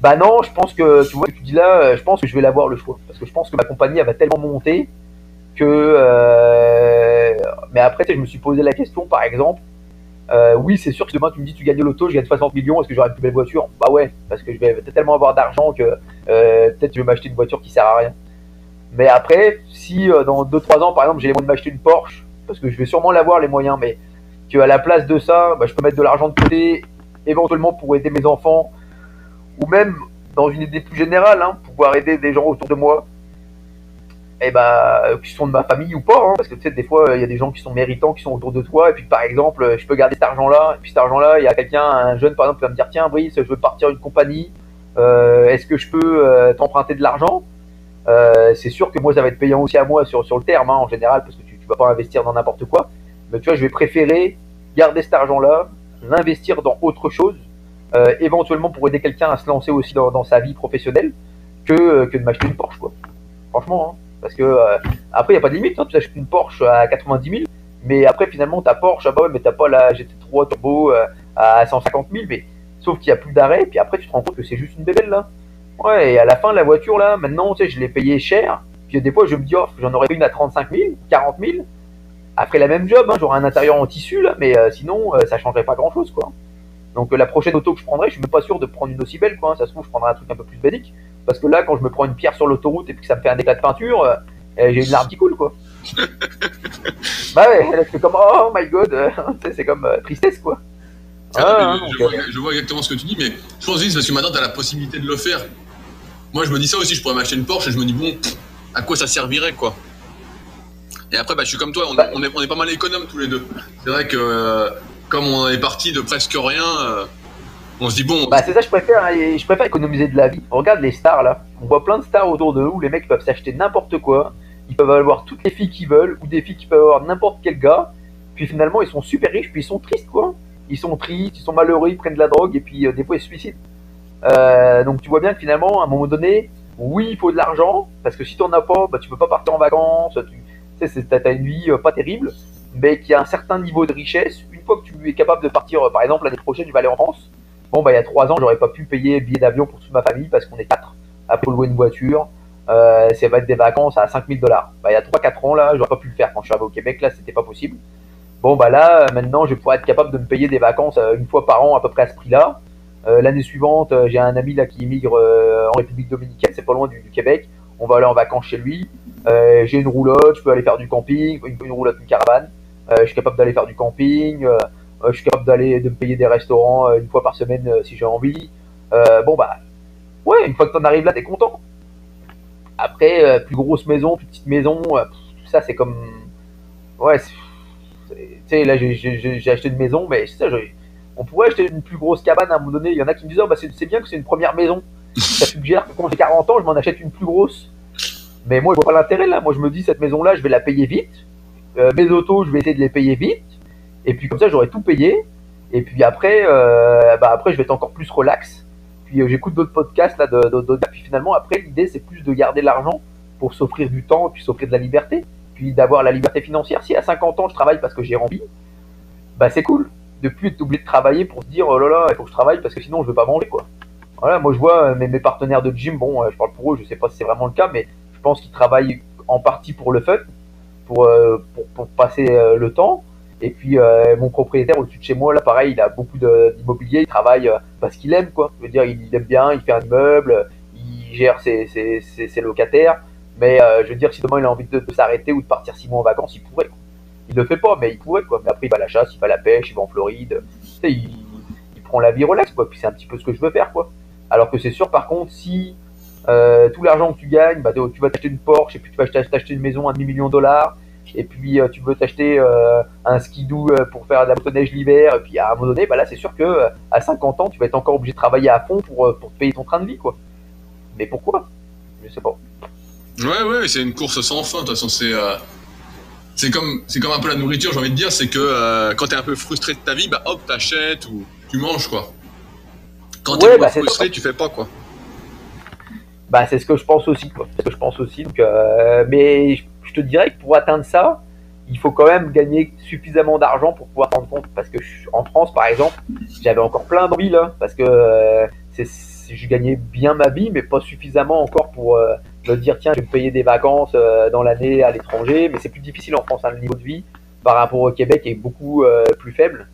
Bah non, je pense que, tu vois, tu dis là, euh, je pense que je vais l'avoir le choix. Parce que je pense que ma compagnie, elle va tellement monter que. Euh, mais après, je me suis posé la question, par exemple. Euh, oui, c'est sûr que demain tu me dis tu gagnes l'auto, je gagne 60 millions, est-ce que j'aurai une plus belle voiture? Bah ouais, parce que je vais tellement avoir d'argent que peut-être je vais m'acheter une voiture qui sert à rien. Mais après, si dans 2-3 ans, par exemple, j'ai les moyens de m'acheter une Porsche, parce que je vais sûrement l'avoir les moyens, mais à la place de ça, bah, je peux mettre de l'argent de côté, éventuellement pour aider mes enfants, ou même dans une idée plus générale, hein, pouvoir aider des gens autour de moi, et eh bah, qui sont de ma famille ou pas, hein, parce que sais, des fois, il y a des gens qui sont méritants, qui sont autour de toi, et puis par exemple, je peux garder cet argent-là, et puis cet argent-là, il y a quelqu'un, un jeune par exemple, qui va me dire, tiens, Brice, je veux partir une compagnie, euh, est-ce que je peux euh, t'emprunter de l'argent? Euh, C'est sûr que moi, ça va être payant aussi à moi sur, le terme, hein, en général, parce que tu ne vas pas investir dans n'importe quoi, mais tu vois, je vais préférer garder cet argent-là, l'investir dans autre chose, euh, éventuellement pour aider quelqu'un à se lancer aussi dans, sa vie professionnelle, que, euh, que de m'acheter une Porsche, quoi. Franchement, hein. Parce que euh, après, il n'y a pas de limite, hein. tu achètes une Porsche à 90 000, mais après, finalement, ta Porsche, ah bah ouais, mais t'as pas la GT3 Turbo à 150 000, mais sauf qu'il n'y a plus d'arrêt, puis après, tu te rends compte que c'est juste une bébelle, là. Ouais, et à la fin, la voiture, là, maintenant, tu sais, je l'ai payée cher, puis des fois, je me dis, oh, j'en aurais une à 35 000, 40 000, après la même job, hein, j'aurais un intérieur en tissu là, mais euh, sinon euh, ça changerait pas grand chose quoi. Donc euh, la prochaine auto que je prendrai, je suis même pas sûr de prendre une aussi belle quoi. Hein. Ça se trouve je prendrai un truc un peu plus basique, parce que là quand je me prends une pierre sur l'autoroute et puis que ça me fait un éclat de peinture, j'ai une larme qui coule quoi. bah ouais, c'est comme oh my god, c'est comme tristesse quoi. Ah, je, vois, exactement ce que tu dis, mais je pense que c'est parce que maintenant tu as la possibilité de le faire. Moi je me dis ça aussi, je pourrais m'acheter une Porsche et je me dis bon, à quoi ça servirait quoi et après, bah, je suis comme toi, on, on, est, on est, pas mal économes tous les deux. C'est vrai que euh, comme on est parti de presque rien, euh, on se dit bon. Bah, c'est ça, je préfère, hein, je préfère économiser de la vie. Regarde les stars là, on voit plein de stars autour de nous, les mecs peuvent s'acheter n'importe quoi, ils peuvent avoir toutes les filles qu'ils veulent, ou des filles qui peuvent avoir n'importe quel gars, puis finalement ils sont super riches, puis ils sont tristes quoi. Ils sont tristes, ils sont malheureux, ils prennent de la drogue, et puis euh, des fois ils se suicident. donc tu vois bien que finalement, à un moment donné, oui, il faut de l'argent, parce que si tu n'en as pas, bah, tu peux pas partir en vacances, tu, sais, t'as une vie euh, pas terrible, mais qui a un certain niveau de richesse. Une fois que tu es capable de partir, euh, par exemple, l'année prochaine, tu vas aller en France. Bon, bah, il y a trois ans, j'aurais pas pu payer le billet d'avion pour toute ma famille parce qu'on est quatre. Après, louer une voiture, euh, ça va être des vacances à 5000 dollars. Bah, il y a 3-4 ans, là, j'aurais pas pu le faire. Quand je suis arrivé au Québec, là, c'était pas possible. Bon, bah là, maintenant, je pourrais être capable de me payer des vacances une fois par an, à peu près à ce prix-là. L'année suivante, j'ai un ami là qui immigre en République Dominicaine, c'est pas loin du Québec. On va aller en vacances chez lui. Euh, j'ai une roulotte, je peux aller faire du camping, une, roulotte, une caravane. Euh, je suis capable d'aller faire du camping. Euh, je suis capable d'aller de me payer des restaurants une fois par semaine si j'ai envie. bon bah, ouais, une fois que t'en arrives là, t'es content. Après, plus grosse maison, plus petite maison, tout ça c'est comme, ouais, tu sais là j'ai acheté une maison, mais c'est ça, on pourrait acheter une plus grosse cabane à un moment donné. Il y en a qui me disent, oh, bah, c'est bien que c'est une première maison. Ça suggère que quand j'ai 40 ans, je m'en achète une plus grosse. Mais moi, je vois pas l'intérêt là. Moi, je me dis, cette maison-là, je vais la payer vite. Euh, mes autos, je vais essayer de les payer vite. Et puis, comme ça, j'aurai tout payé. Et puis après, euh, bah, après, je vais être encore plus relax. Puis, euh, j'écoute d'autres podcasts là. De, puis finalement, après, l'idée, c'est plus de garder l'argent pour s'offrir du temps puis s'offrir de la liberté. puis d'avoir la liberté financière. Si à 50 ans je travaille parce que j'ai envie, bah c'est cool. De plus être obligé de travailler pour se dire oh là là, il faut que je travaille parce que sinon je veux pas manger quoi. Voilà, moi je vois euh, mes, partenaires de gym, bon, je parle pour eux, je sais pas si c'est vraiment le cas, mais je pense qu'ils travaillent en partie pour le fun, pour, pour, passer le temps. Et puis euh, mon propriétaire au-dessus de chez moi, là pareil, il a beaucoup d'immobilier, il travaille euh, parce qu'il aime quoi. Je veux dire, il, aime bien, il fait un immeuble, il gère ses, locataires. Mais euh, je veux dire, si demain il a envie de, s'arrêter ou de partir six mois en vacances, il pourrait. quoi. Il le fait pas, mais il pourrait quoi. Mais après il va à la chasse, il va à la pêche, il va en Floride. Il, prend la vie relax quoi. Puis c'est un petit peu ce que je veux faire quoi. Alors que c'est sûr par contre, si tout l'argent que tu gagnes, bah, tu vas t'acheter une Porsche et puis tu vas t'ach- t'acheter une maison à demi-million de dollars et puis euh, tu veux t'acheter euh, un skidoo euh, pour faire de la motoneige l'hiver et puis à un moment donné, bah là c'est sûr que à 50 ans, tu vas être encore obligé de travailler à fond pour, pour te payer ton train de vie quoi. Mais pourquoi? Je sais pas. Ouais, ouais, c'est une course sans fin. De toute façon, c'est euh, c'est comme c'est comme un peu la nourriture. J'ai envie de dire, c'est que euh, quand t'es un peu frustré de ta vie, bah hop, t'achètes ou tu manges quoi. Quand t'es Ouais, bah, frustré, tu fais pas quoi. Bah, c'est ce que je pense aussi, quoi. C'est ce que je pense aussi. Donc, euh, mais te dirais que pour atteindre ça, il faut quand même gagner suffisamment d'argent pour pouvoir rendre compte. Parce que je- en France, par exemple, j'avais encore plein d'envie là, parce que euh, je gagnais bien ma vie, mais pas suffisamment encore pour euh, me dire tiens, je vais me payer des vacances euh, dans l'année à l'étranger. Mais c'est plus difficile en France, hein, le niveau de vie par rapport au Québec est beaucoup euh, plus faible.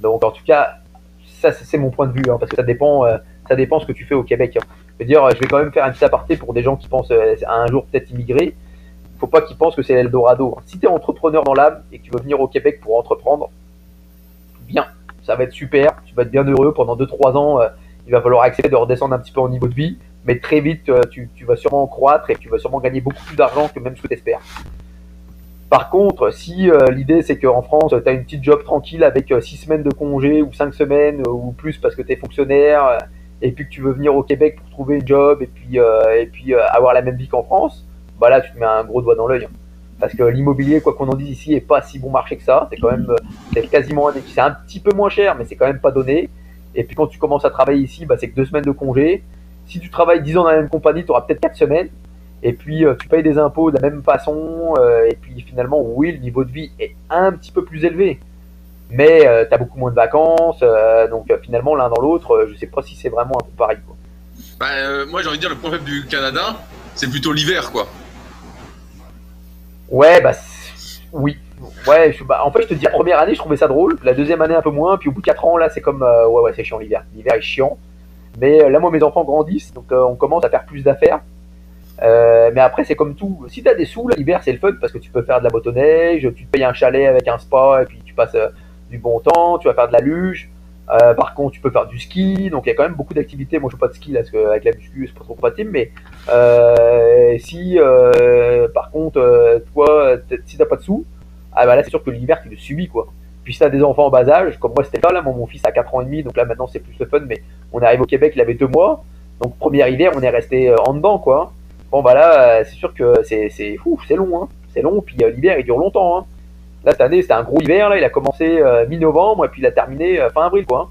Donc, en tout cas, ça, c'est mon point de vue, hein, parce que ça dépend, ça dépend ce que tu fais au Québec. hein. Je veux dire, je vais quand même faire un petit aparté pour des gens qui pensent à un jour peut-être immigrer. Faut pas qu'ils pensent que c'est l'Eldorado. Si tu es entrepreneur dans l'âme et que tu veux venir au Québec pour entreprendre, bien, ça va être super, tu vas être bien heureux pendant 2-3 ans. euh, il va falloir accepter de redescendre un petit peu en niveau de vie, mais très vite, euh, tu, tu vas sûrement croître et tu vas sûrement gagner beaucoup plus d'argent que même ce que tu espères. Par contre, si euh, l'idée c'est qu'en France, tu as une petite job tranquille avec 6 semaines de congé ou 5 semaines ou plus parce que tu es fonctionnaire, et puis que tu veux venir au Québec pour trouver un job et puis, et puis avoir la même vie qu'en France, bah là tu te mets un gros doigt dans l'œil. hein. Parce que l'immobilier, quoi qu'on en dise ici, est pas si bon marché que ça. C'est quand même euh, c'est quasiment c'est un petit peu moins cher, mais c'est quand même pas donné. Et puis quand tu commences à travailler ici, bah, c'est que deux semaines de congé. Si tu travailles 10 ans dans la même compagnie, tu auras peut-être 4 semaines. Et puis euh, tu payes des impôts de la même façon. euh, et puis finalement, oui, le niveau de vie est un petit peu plus élevé. Mais tu as beaucoup moins de vacances. euh, donc euh, finalement, l'un dans l'autre, euh, je sais pas si c'est vraiment un peu pareil. Bah, euh, moi, j'ai envie de dire, le faible du Canada, c'est plutôt l'hiver quoi. Ouais, bah oui. Ouais, bah, en fait, je te dis, la première année, je trouvais ça drôle. La deuxième année, un peu moins. Puis au bout de 4 ans, là, c'est comme. euh, ouais, ouais, c'est chiant l'hiver. L'hiver est chiant. Mais euh, là, moi, mes enfants grandissent. Donc, euh, on commence à faire plus d'affaires. Euh, mais après, c'est comme tout. Si t'as des sous, l'hiver, c'est le fun parce que tu peux faire de la motoneige, tu te payes un chalet avec un spa et puis tu passes euh, du bon temps, tu vas faire de la luge. Euh, par contre, tu peux faire du ski, donc il y a quand même beaucoup d'activités. Moi, je fais pas de ski là, parce qu'avec la muscu, c'est pas trop compatible. Mais euh, si, euh, par contre, euh, toi, si t'as pas de sous, ah bah là, c'est sûr que l'hiver, tu le subis quoi. Puis si t'as des enfants en bas âge, comme moi, c'était cas là. Mon fils a 4 ans et demi, donc là maintenant, c'est plus le fun. Mais on arrive au Québec, il avait 2 mois, donc premier hiver, on est resté euh, en dedans quoi. Bon bah là, euh, c'est sûr que c'est c'est fou, c'est long, hein. C'est long. Puis l'hiver, il dure longtemps. Hein. Là, cette année, c'était un gros hiver. Là, il a commencé euh, mi-novembre et puis il a terminé euh, fin avril, quoi.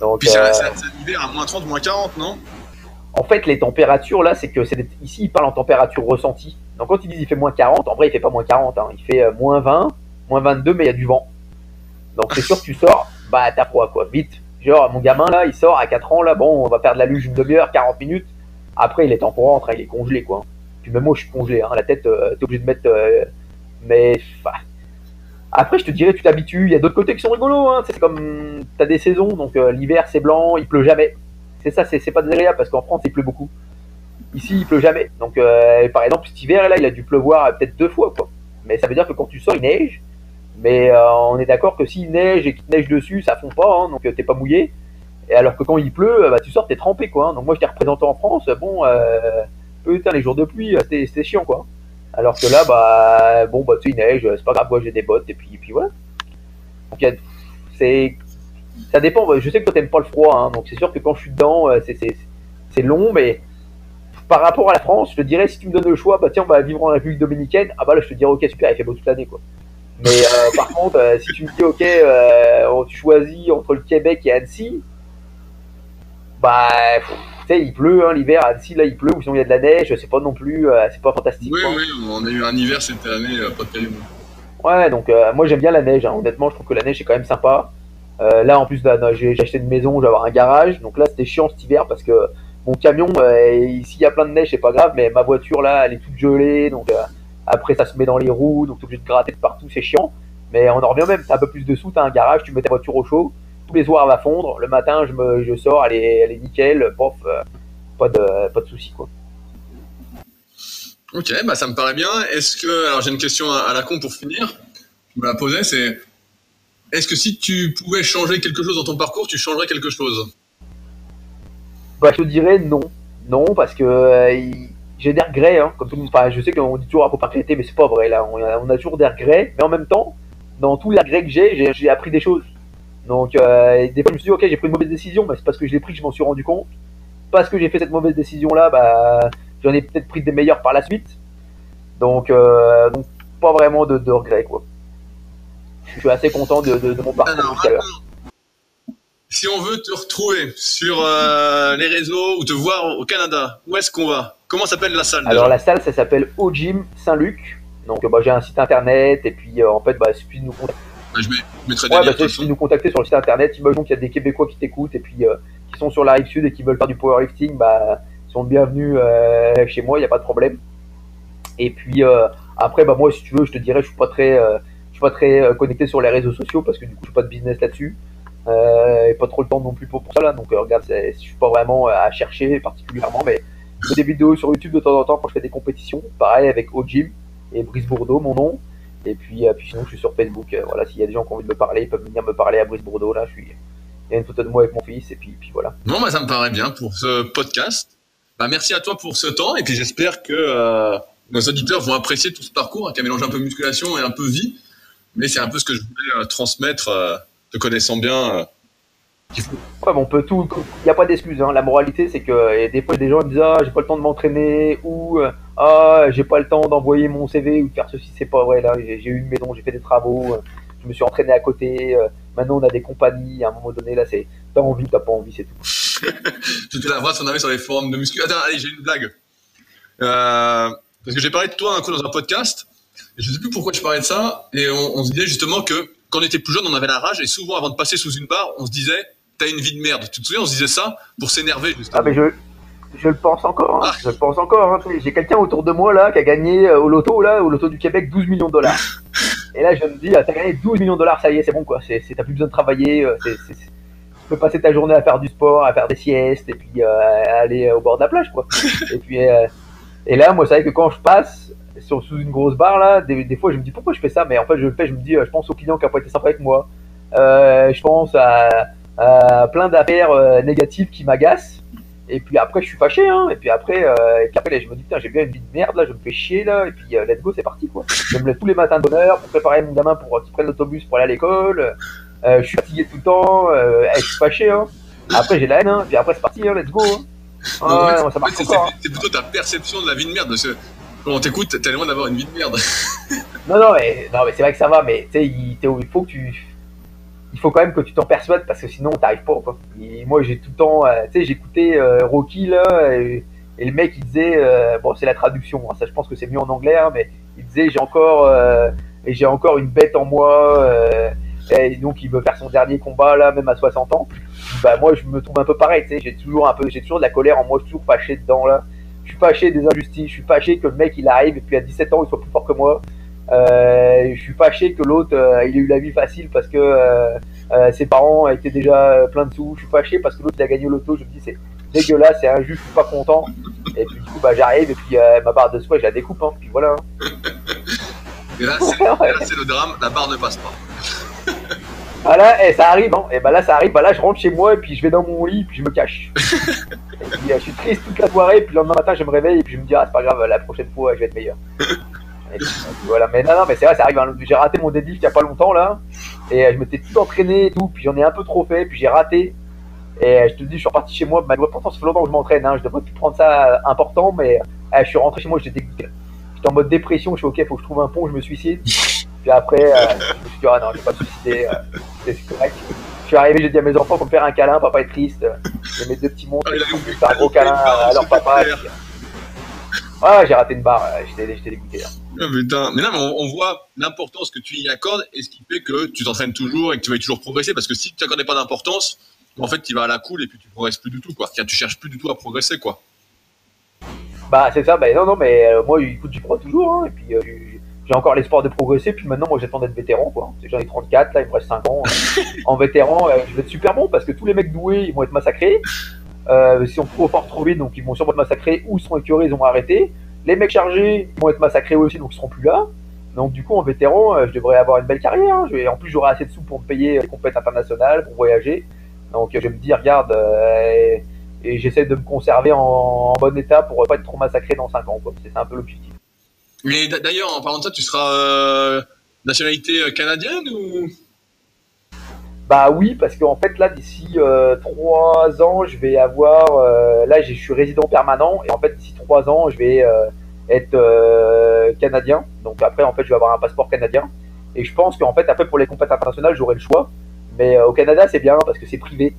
Donc, Puis c'est euh, c'est- c'est l'hiver à moins 30, moins 40, non? En fait, les températures, là, c'est que c'est ici, ils parlent en température ressentie. Donc, quand ils disent il fait moins 40, en vrai, il fait pas moins 40. hein. Il fait moins 20, moins 22, mais il y a du vent. Donc, c'est sûr que tu sors, bah, t'as froid, quoi. Vite. Genre, mon gamin, là, il sort à 4 ans, là, bon, on va faire de la luge une demi-heure, 40 minutes. Après, il est temps pour rentrer, il est congelé, quoi. Puis même moi, je suis congelé, hein. La tête, euh, t'es obligé de mettre. euh, mais. Après, je te dirais, tu t'habitues. Il y a d'autres côtés qui sont rigolos. Hein. C'est comme. T'as des saisons. Donc, euh, l'hiver, c'est blanc, il pleut jamais. C'est ça, c'est pas désagréable parce qu'en France, il pleut beaucoup. Ici, il pleut jamais. Donc, euh, par exemple, cet hiver, là, il a dû pleuvoir euh, peut-être deux fois. quoi. Mais ça veut dire que quand tu sors, il neige. Mais euh, on est d'accord que s'il neige et qu'il neige dessus, ça fond pas. hein, donc, t'es pas mouillé. Et alors que quand il pleut, bah, tu sors, t'es trempé. quoi. hein. Donc, moi, j'étais représenté en France. Bon, putain, les jours de pluie, c'était chiant. quoi. Alors que là, bah, bon, bah, tu sais, il neige, c'est pas grave, moi j'ai des bottes, et puis, et puis voilà. Donc, c'est, ça dépend, je sais que toi t'aimes pas le froid, hein, donc c'est sûr que quand je suis dedans, euh, c'est, c'est, c'est long, mais par rapport à la France, je te dirais, si tu me donnes le choix, bah tiens, on va vivre en République Dominicaine, ah bah là, je te dirais, ok, super, il fait beau toute l'année, quoi. Mais euh, par contre, euh, si tu me dis, ok, euh, tu choisis entre le Québec et Annecy, bah, sais, il pleut hein, l'hiver. À Annecy, là, il pleut, ou sinon il y a de la neige. C'est pas non plus, c'est pas fantastique. Oui, oui, on a eu un hiver cette année, pas de cailloux. Ouais, donc moi j'aime bien la neige. Hein. Honnêtement, je trouve que la neige est quand même sympa. là, en plus, j'ai acheté une maison, je vais avoir un garage. Donc là, c'était chiant cet hiver parce que mon camion, s'il y a plein de neige, c'est pas grave, mais ma voiture là, elle est toute gelée. Donc après, ça se met dans les roues, donc tu es obligé de gratter de partout, c'est chiant. Mais on en revient même, t'as un peu plus de sous, t'as un garage, tu mets ta voiture au chaud, tous les soirs elle va fondre, le matin je, me, je sors, elle est, elle est nickel, pof, euh, pas de, pas de soucis quoi. Ok, bah ça me paraît bien. Est-ce que, alors j'ai une question à, la con pour finir, je me la posais, c'est est-ce que si tu pouvais changer quelque chose dans ton parcours, tu changerais quelque chose? Bah je te dirais non, non parce que euh, j'ai des regrets, hein, comme tout le monde. Enfin, je sais qu'on dit toujours à faut pas regretter, mais c'est pas vrai là. On a, on a, toujours des regrets, mais en même temps, dans tous les regrets que j'ai, j'ai appris des choses. Donc, euh, des fois, je me suis dit, ok, j'ai pris une mauvaise décision, mais c'est parce que je l'ai pris que je m'en suis rendu compte. Parce que j'ai fait cette mauvaise décision-là, bah, j'en ai peut-être pris des meilleures par la suite. Donc, euh, donc pas vraiment de, de regrets, quoi. Je suis assez content de, de, de mon parcours Si on veut te retrouver sur euh, les réseaux ou te voir au Canada, où est-ce qu'on va? Comment s'appelle la salle Alors, la salle, ça s'appelle Gym Saint-Luc. Donc, bah, j'ai un site internet et puis en fait, bah, il suffit de nous contacter. Bah, je mettrai des ouais, bah, suffit de nous contacter sur le site internet. Imaginons qu'il y a des Québécois qui t'écoutent et puis euh, qui sont sur la rive sud et qui veulent faire du powerlifting, bah, ils sont bienvenus euh, chez moi, il n'y a pas de problème. Et puis après, bah, moi, si tu veux, je te dirais, je suis pas très, je suis pas très connecté sur les réseaux sociaux parce que du coup, je suis pas de business là-dessus. et pas trop le temps non plus pour, pour ça là. Donc, regarde, je suis pas vraiment à chercher particulièrement, mais je fais des vidéos sur YouTube de temps en temps quand je fais des compétitions. Pareil avec Ojim et Brice Bourdeau, mon nom. Et puis, euh, puis sinon, je suis sur Facebook. Euh, voilà, s'il y a des gens qui ont envie de me parler, ils peuvent venir me parler à Brice Bourdeau. Là, je suis. Il y a une photo de moi avec mon fils, et puis, puis voilà. Non, bah, ça me paraît bien pour ce podcast. Bah, merci à toi pour ce temps, et puis j'espère que euh, nos auditeurs vont apprécier tout ce parcours hein, qui a mélangé un peu musculation et un peu vie. Mais c'est un peu ce que je voulais transmettre, te connaissant bien Ouais, on peut tout. Il n'y a pas d'excuse. Hein. La moralité, c'est que des fois, des gens disent Ah, j'ai pas le temps de m'entraîner, ou Ah, j'ai pas le temps d'envoyer mon CV, ou de faire ceci. C'est pas vrai. Là, j'ai eu une maison, j'ai fait des travaux, je me suis entraîné à côté. Maintenant, on a des compagnies. À un moment donné, là, c'est T'as envie, t'as pas envie, c'est tout. C'était la phrase qu'on avait sur les forums de muscu. Attends, allez, j'ai une blague. Euh, parce que j'ai parlé de toi un coup dans un podcast. Et je sais plus pourquoi je parlais de ça. Et on, on se disait justement que quand on était plus jeune, on avait la rage. Et souvent, avant de passer sous une barre, on se disait t'as une vie de merde. Tu te souviens, on se disait ça pour s'énerver. Ah mais je, je le pense encore. Hein. Ah. Je le pense encore. Hein. J'ai quelqu'un autour de moi là qui a gagné euh, au loto là, au loto du Québec, 12 millions de dollars. et là je me dis, ah, t'as gagné 12 millions de dollars, ça y est, c'est bon quoi. T'as plus besoin de travailler. Euh, tu peux passer ta journée à faire du sport, à faire des siestes et puis euh, aller au bord de la plage quoi. et puis et là moi c'est vrai que quand je passe sur, sous une grosse barre là, des, des, fois je me dis pourquoi je fais ça, mais en fait je le fais, je me dis, je pense aux clients qui n'ont pas été sympas avec moi. je pense à euh, plein d'affaires euh, négatives qui m'agacent. Et puis après, je suis fâché, hein. Et puis après, euh, et puis après je me dis, putain, j'ai bien une vie de merde, là, je me fais chier, là. Et puis, let's go, c'est parti, quoi. Je me lève tous les matins de bonne heure pour préparer mon gamin pour qu'il prenne l'autobus pour aller à l'école. je suis fatigué tout le temps. je suis fâché, hein. Après, j'ai la haine, hein. Puis après, c'est parti, hein, let's go. Hein. Ah, c'est plutôt ta perception de la vie de merde. Parce que quand on t'écoute, t'as loin d'avoir une vie de merde. non, non, mais, non, mais c'est vrai que ça va, mais tu sais, il, il faut que tu il faut quand même que tu t'en persuades parce que sinon t'arrives pas. Quoi. Et moi j'ai tout le temps, euh, tu sais, j'écoutais euh, Rocky là et, le mec il disait, euh, bon c'est la traduction, hein, ça je pense que c'est mieux en anglais, hein, mais il disait j'ai encore, et j'ai encore une bête en moi. et donc il veut faire son dernier combat là, même à 60 ans. Bah moi je me trouve un peu pareil, tu sais, j'ai toujours un peu, j'ai toujours de la colère en moi, je suis toujours fâché dedans là. Je suis fâché des injustices, je suis fâché que le mec il arrive et puis à 17 ans il soit plus fort que moi. Euh, je suis fâché que l'autre euh, il ait eu la vie facile parce que euh, ses parents étaient déjà plein de sous. Je suis fâché parce que l'autre il a gagné l'auto. Je me dis c'est dégueulasse, c'est injuste, je suis pas content. Et puis du coup bah j'arrive et puis ma barre de soie je la découpe. Hein, puis voilà. Et là c'est le drame, la barre ne passe pas. Voilà, et ça arrive, hein. Et bah là, ça arrive. Bah là, je rentre chez moi et puis je vais dans mon lit et puis je me cache. et puis je suis triste toute la soirée. Et puis le lendemain matin, je me réveille et puis je me dis, ah, c'est pas grave, la prochaine fois, je vais être meilleur voilà, mais non, non, mais c'est vrai, ça arrive. Hein. J'ai raté mon deadlift il y a pas longtemps là, et euh, je m'étais tout entraîné et tout, puis j'en ai un peu trop fait, puis j'ai raté. Et euh, je te dis, je suis reparti chez moi. Bah, pourtant, ça fait longtemps que je m'entraîne. Hein. Je devrais plus prendre ça euh, important, mais je suis rentré chez moi, j'étais J'étais en mode dépression. Je suis ok, faut que je trouve un pont, je me suicide. Puis après, je me suis dit, ah non, je vais pas me suicider. c'est correct. Je suis arrivé, j'ai dit à mes enfants, faut me faire un câlin, papa est triste. Et mes deux petits montres, ah, faire un gros câlin à leur papa. Ah, j'ai raté une barre, j'étais dégoûté. Ah, mais non, mais on, voit l'importance que tu y accordes et ce qui fait que tu t'entraînes toujours et que tu vas toujours progresser. Parce que si tu n'accordais pas d'importance, en fait, tu vas à la cool et puis tu progresses plus du tout, quoi. Tu cherches plus du tout à progresser, quoi. Bah, c'est ça, bah, non, non, mais euh, moi, écoute, j'y crois toujours, hein, et puis euh, j'ai encore l'espoir de progresser, puis maintenant, moi, j'attends d'être vétéran, quoi. J'en ai 34, là, il me reste 5 ans. en vétéran, euh, je vais être super bon parce que tous les mecs doués, ils vont être massacrés. si on trop fort trop vite, donc ils vont sûrement être massacrés ou seront écœurés, ils vont arrêter. Les mecs chargés, vont être massacrés aussi, donc ils seront plus là. Donc du coup, en vétéran, je devrais avoir une belle carrière. Hein. En plus, j'aurai assez de sous pour me payer les compétitions internationales, pour voyager. Donc je me dis, regarde, euh, et, j'essaie de me conserver en, bon état pour pas être trop massacré dans 5 ans. C'est un peu l'objectif. Mais d'ailleurs, en parlant de ça, tu seras euh, nationalité euh, canadienne ou? Bah oui, parce qu'en fait là, d'ici 3 ans, je vais avoir... là, je suis résident permanent, et en fait, d'ici 3 ans, je vais être canadien. Donc après, en fait, je vais avoir un passeport canadien. Et je pense qu'en fait, après, pour les compétitions internationales, j'aurai le choix. Mais euh, au Canada, c'est bien parce que c'est privé.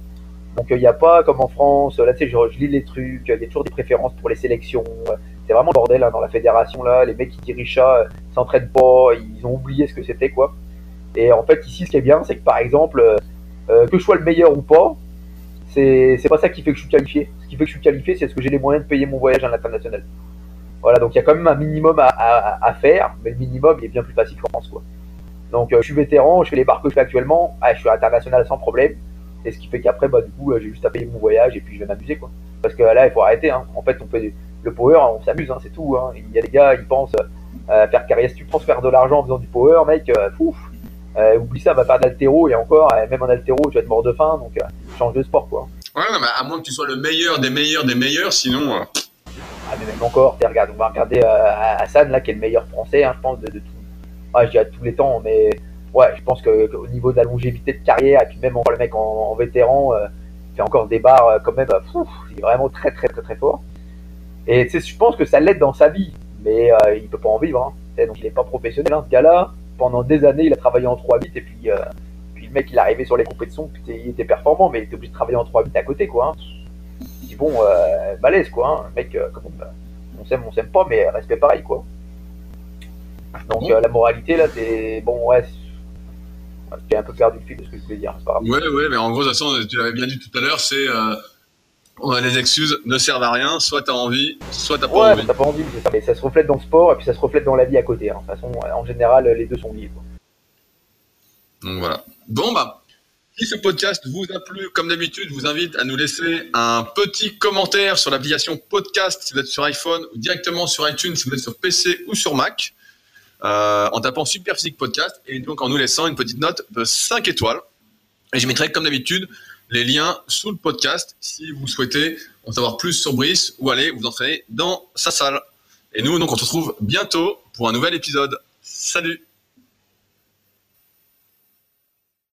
Donc il euh, n'y a pas comme en France, là tu sais, je, lis les trucs, il y a toujours des préférences pour les sélections. C'est vraiment le bordel hein, dans la fédération là. Les mecs qui dirigent ça euh, s'entraînent pas, ils ont oublié ce que c'était quoi. Et en fait ici, ce qui est bien, c'est que par exemple, que je sois le meilleur ou pas, c'est pas ça qui fait que je suis qualifié. Ce qui fait que je suis qualifié, c'est ce que j'ai les moyens de payer mon voyage à l'international. Voilà, donc il y a quand même un minimum à, faire, mais le minimum il est bien plus facile qu'en France quoi. Donc euh, je suis vétéran, je fais les barres que je fais actuellement, ah, je suis international sans problème. Et ce qui fait qu'après, bah, du coup, euh, j'ai juste à payer mon voyage et puis je vais m'amousser. quoi. Parce que là, il faut arrêter. Hein. En fait, on fait le power, on s'amuse, hein, c'est tout. Hein. Il y a des gars, ils pensent euh, faire carrière. Si tu penses faire de l'argent en faisant du power, mec, pouf, oublie ça, va faire de l'altéro et encore, même en altéro, tu vas être mort de faim, donc change de sport. quoi. Ouais, mais à moins que tu sois le meilleur des meilleurs des meilleurs, sinon. Ah, mais même encore, regarde, on va regarder Hassan, là, qui est le meilleur français, je pense, de, de tout ah, je dirais tous les temps, mais ouais, je pense qu'au niveau de la longévité de carrière, et puis même le mec en, vétéran, euh, fait encore des barres euh, quand même, euh, il est vraiment très très très très fort. Et tu sais, je pense que ça l'aide dans sa vie, mais euh, il peut pas en vivre. Hein. Donc il est pas professionnel, hein, ce gars-là. Pendant des années, il a travaillé en 3-8 et puis, puis le mec il arrivé sur les compétitions, puis il était performant, mais il était obligé de travailler en 3-8 à côté, quoi. Hein. Bon, balèze, quoi. Hein. Mec, on s'aime, on s'aime pas, mais respect pareil, quoi. Donc euh, la moralité là, c'est bon, ouais, j'ai un peu perdu le fil de ce que je voulais dire. Pas ouais, ouais, mais en gros, tu l'avais bien dit tout à l'heure, c'est euh, les excuses ne servent à rien. Soit t'as envie, soit t'as pas ouais, envie. t'as pas envie, ça. Mais ça se reflète dans le sport et puis ça se reflète dans la vie à côté. Hein. De toute façon, en général, les deux sont liés. Donc voilà. Bon bah. Si ce podcast vous a plu, comme d'habitude, je vous invite à nous laisser un petit commentaire sur l'application podcast si vous êtes sur iPhone ou directement sur iTunes si vous êtes sur PC ou sur Mac. Euh, en tapant Super Physique Podcast et donc en nous laissant une petite note de 5 étoiles. Et je mettrai comme d'habitude les liens sous le podcast si vous souhaitez en savoir plus sur Brice ou aller vous entraîner dans sa salle. Et nous, donc, on se retrouve bientôt pour un nouvel épisode. Salut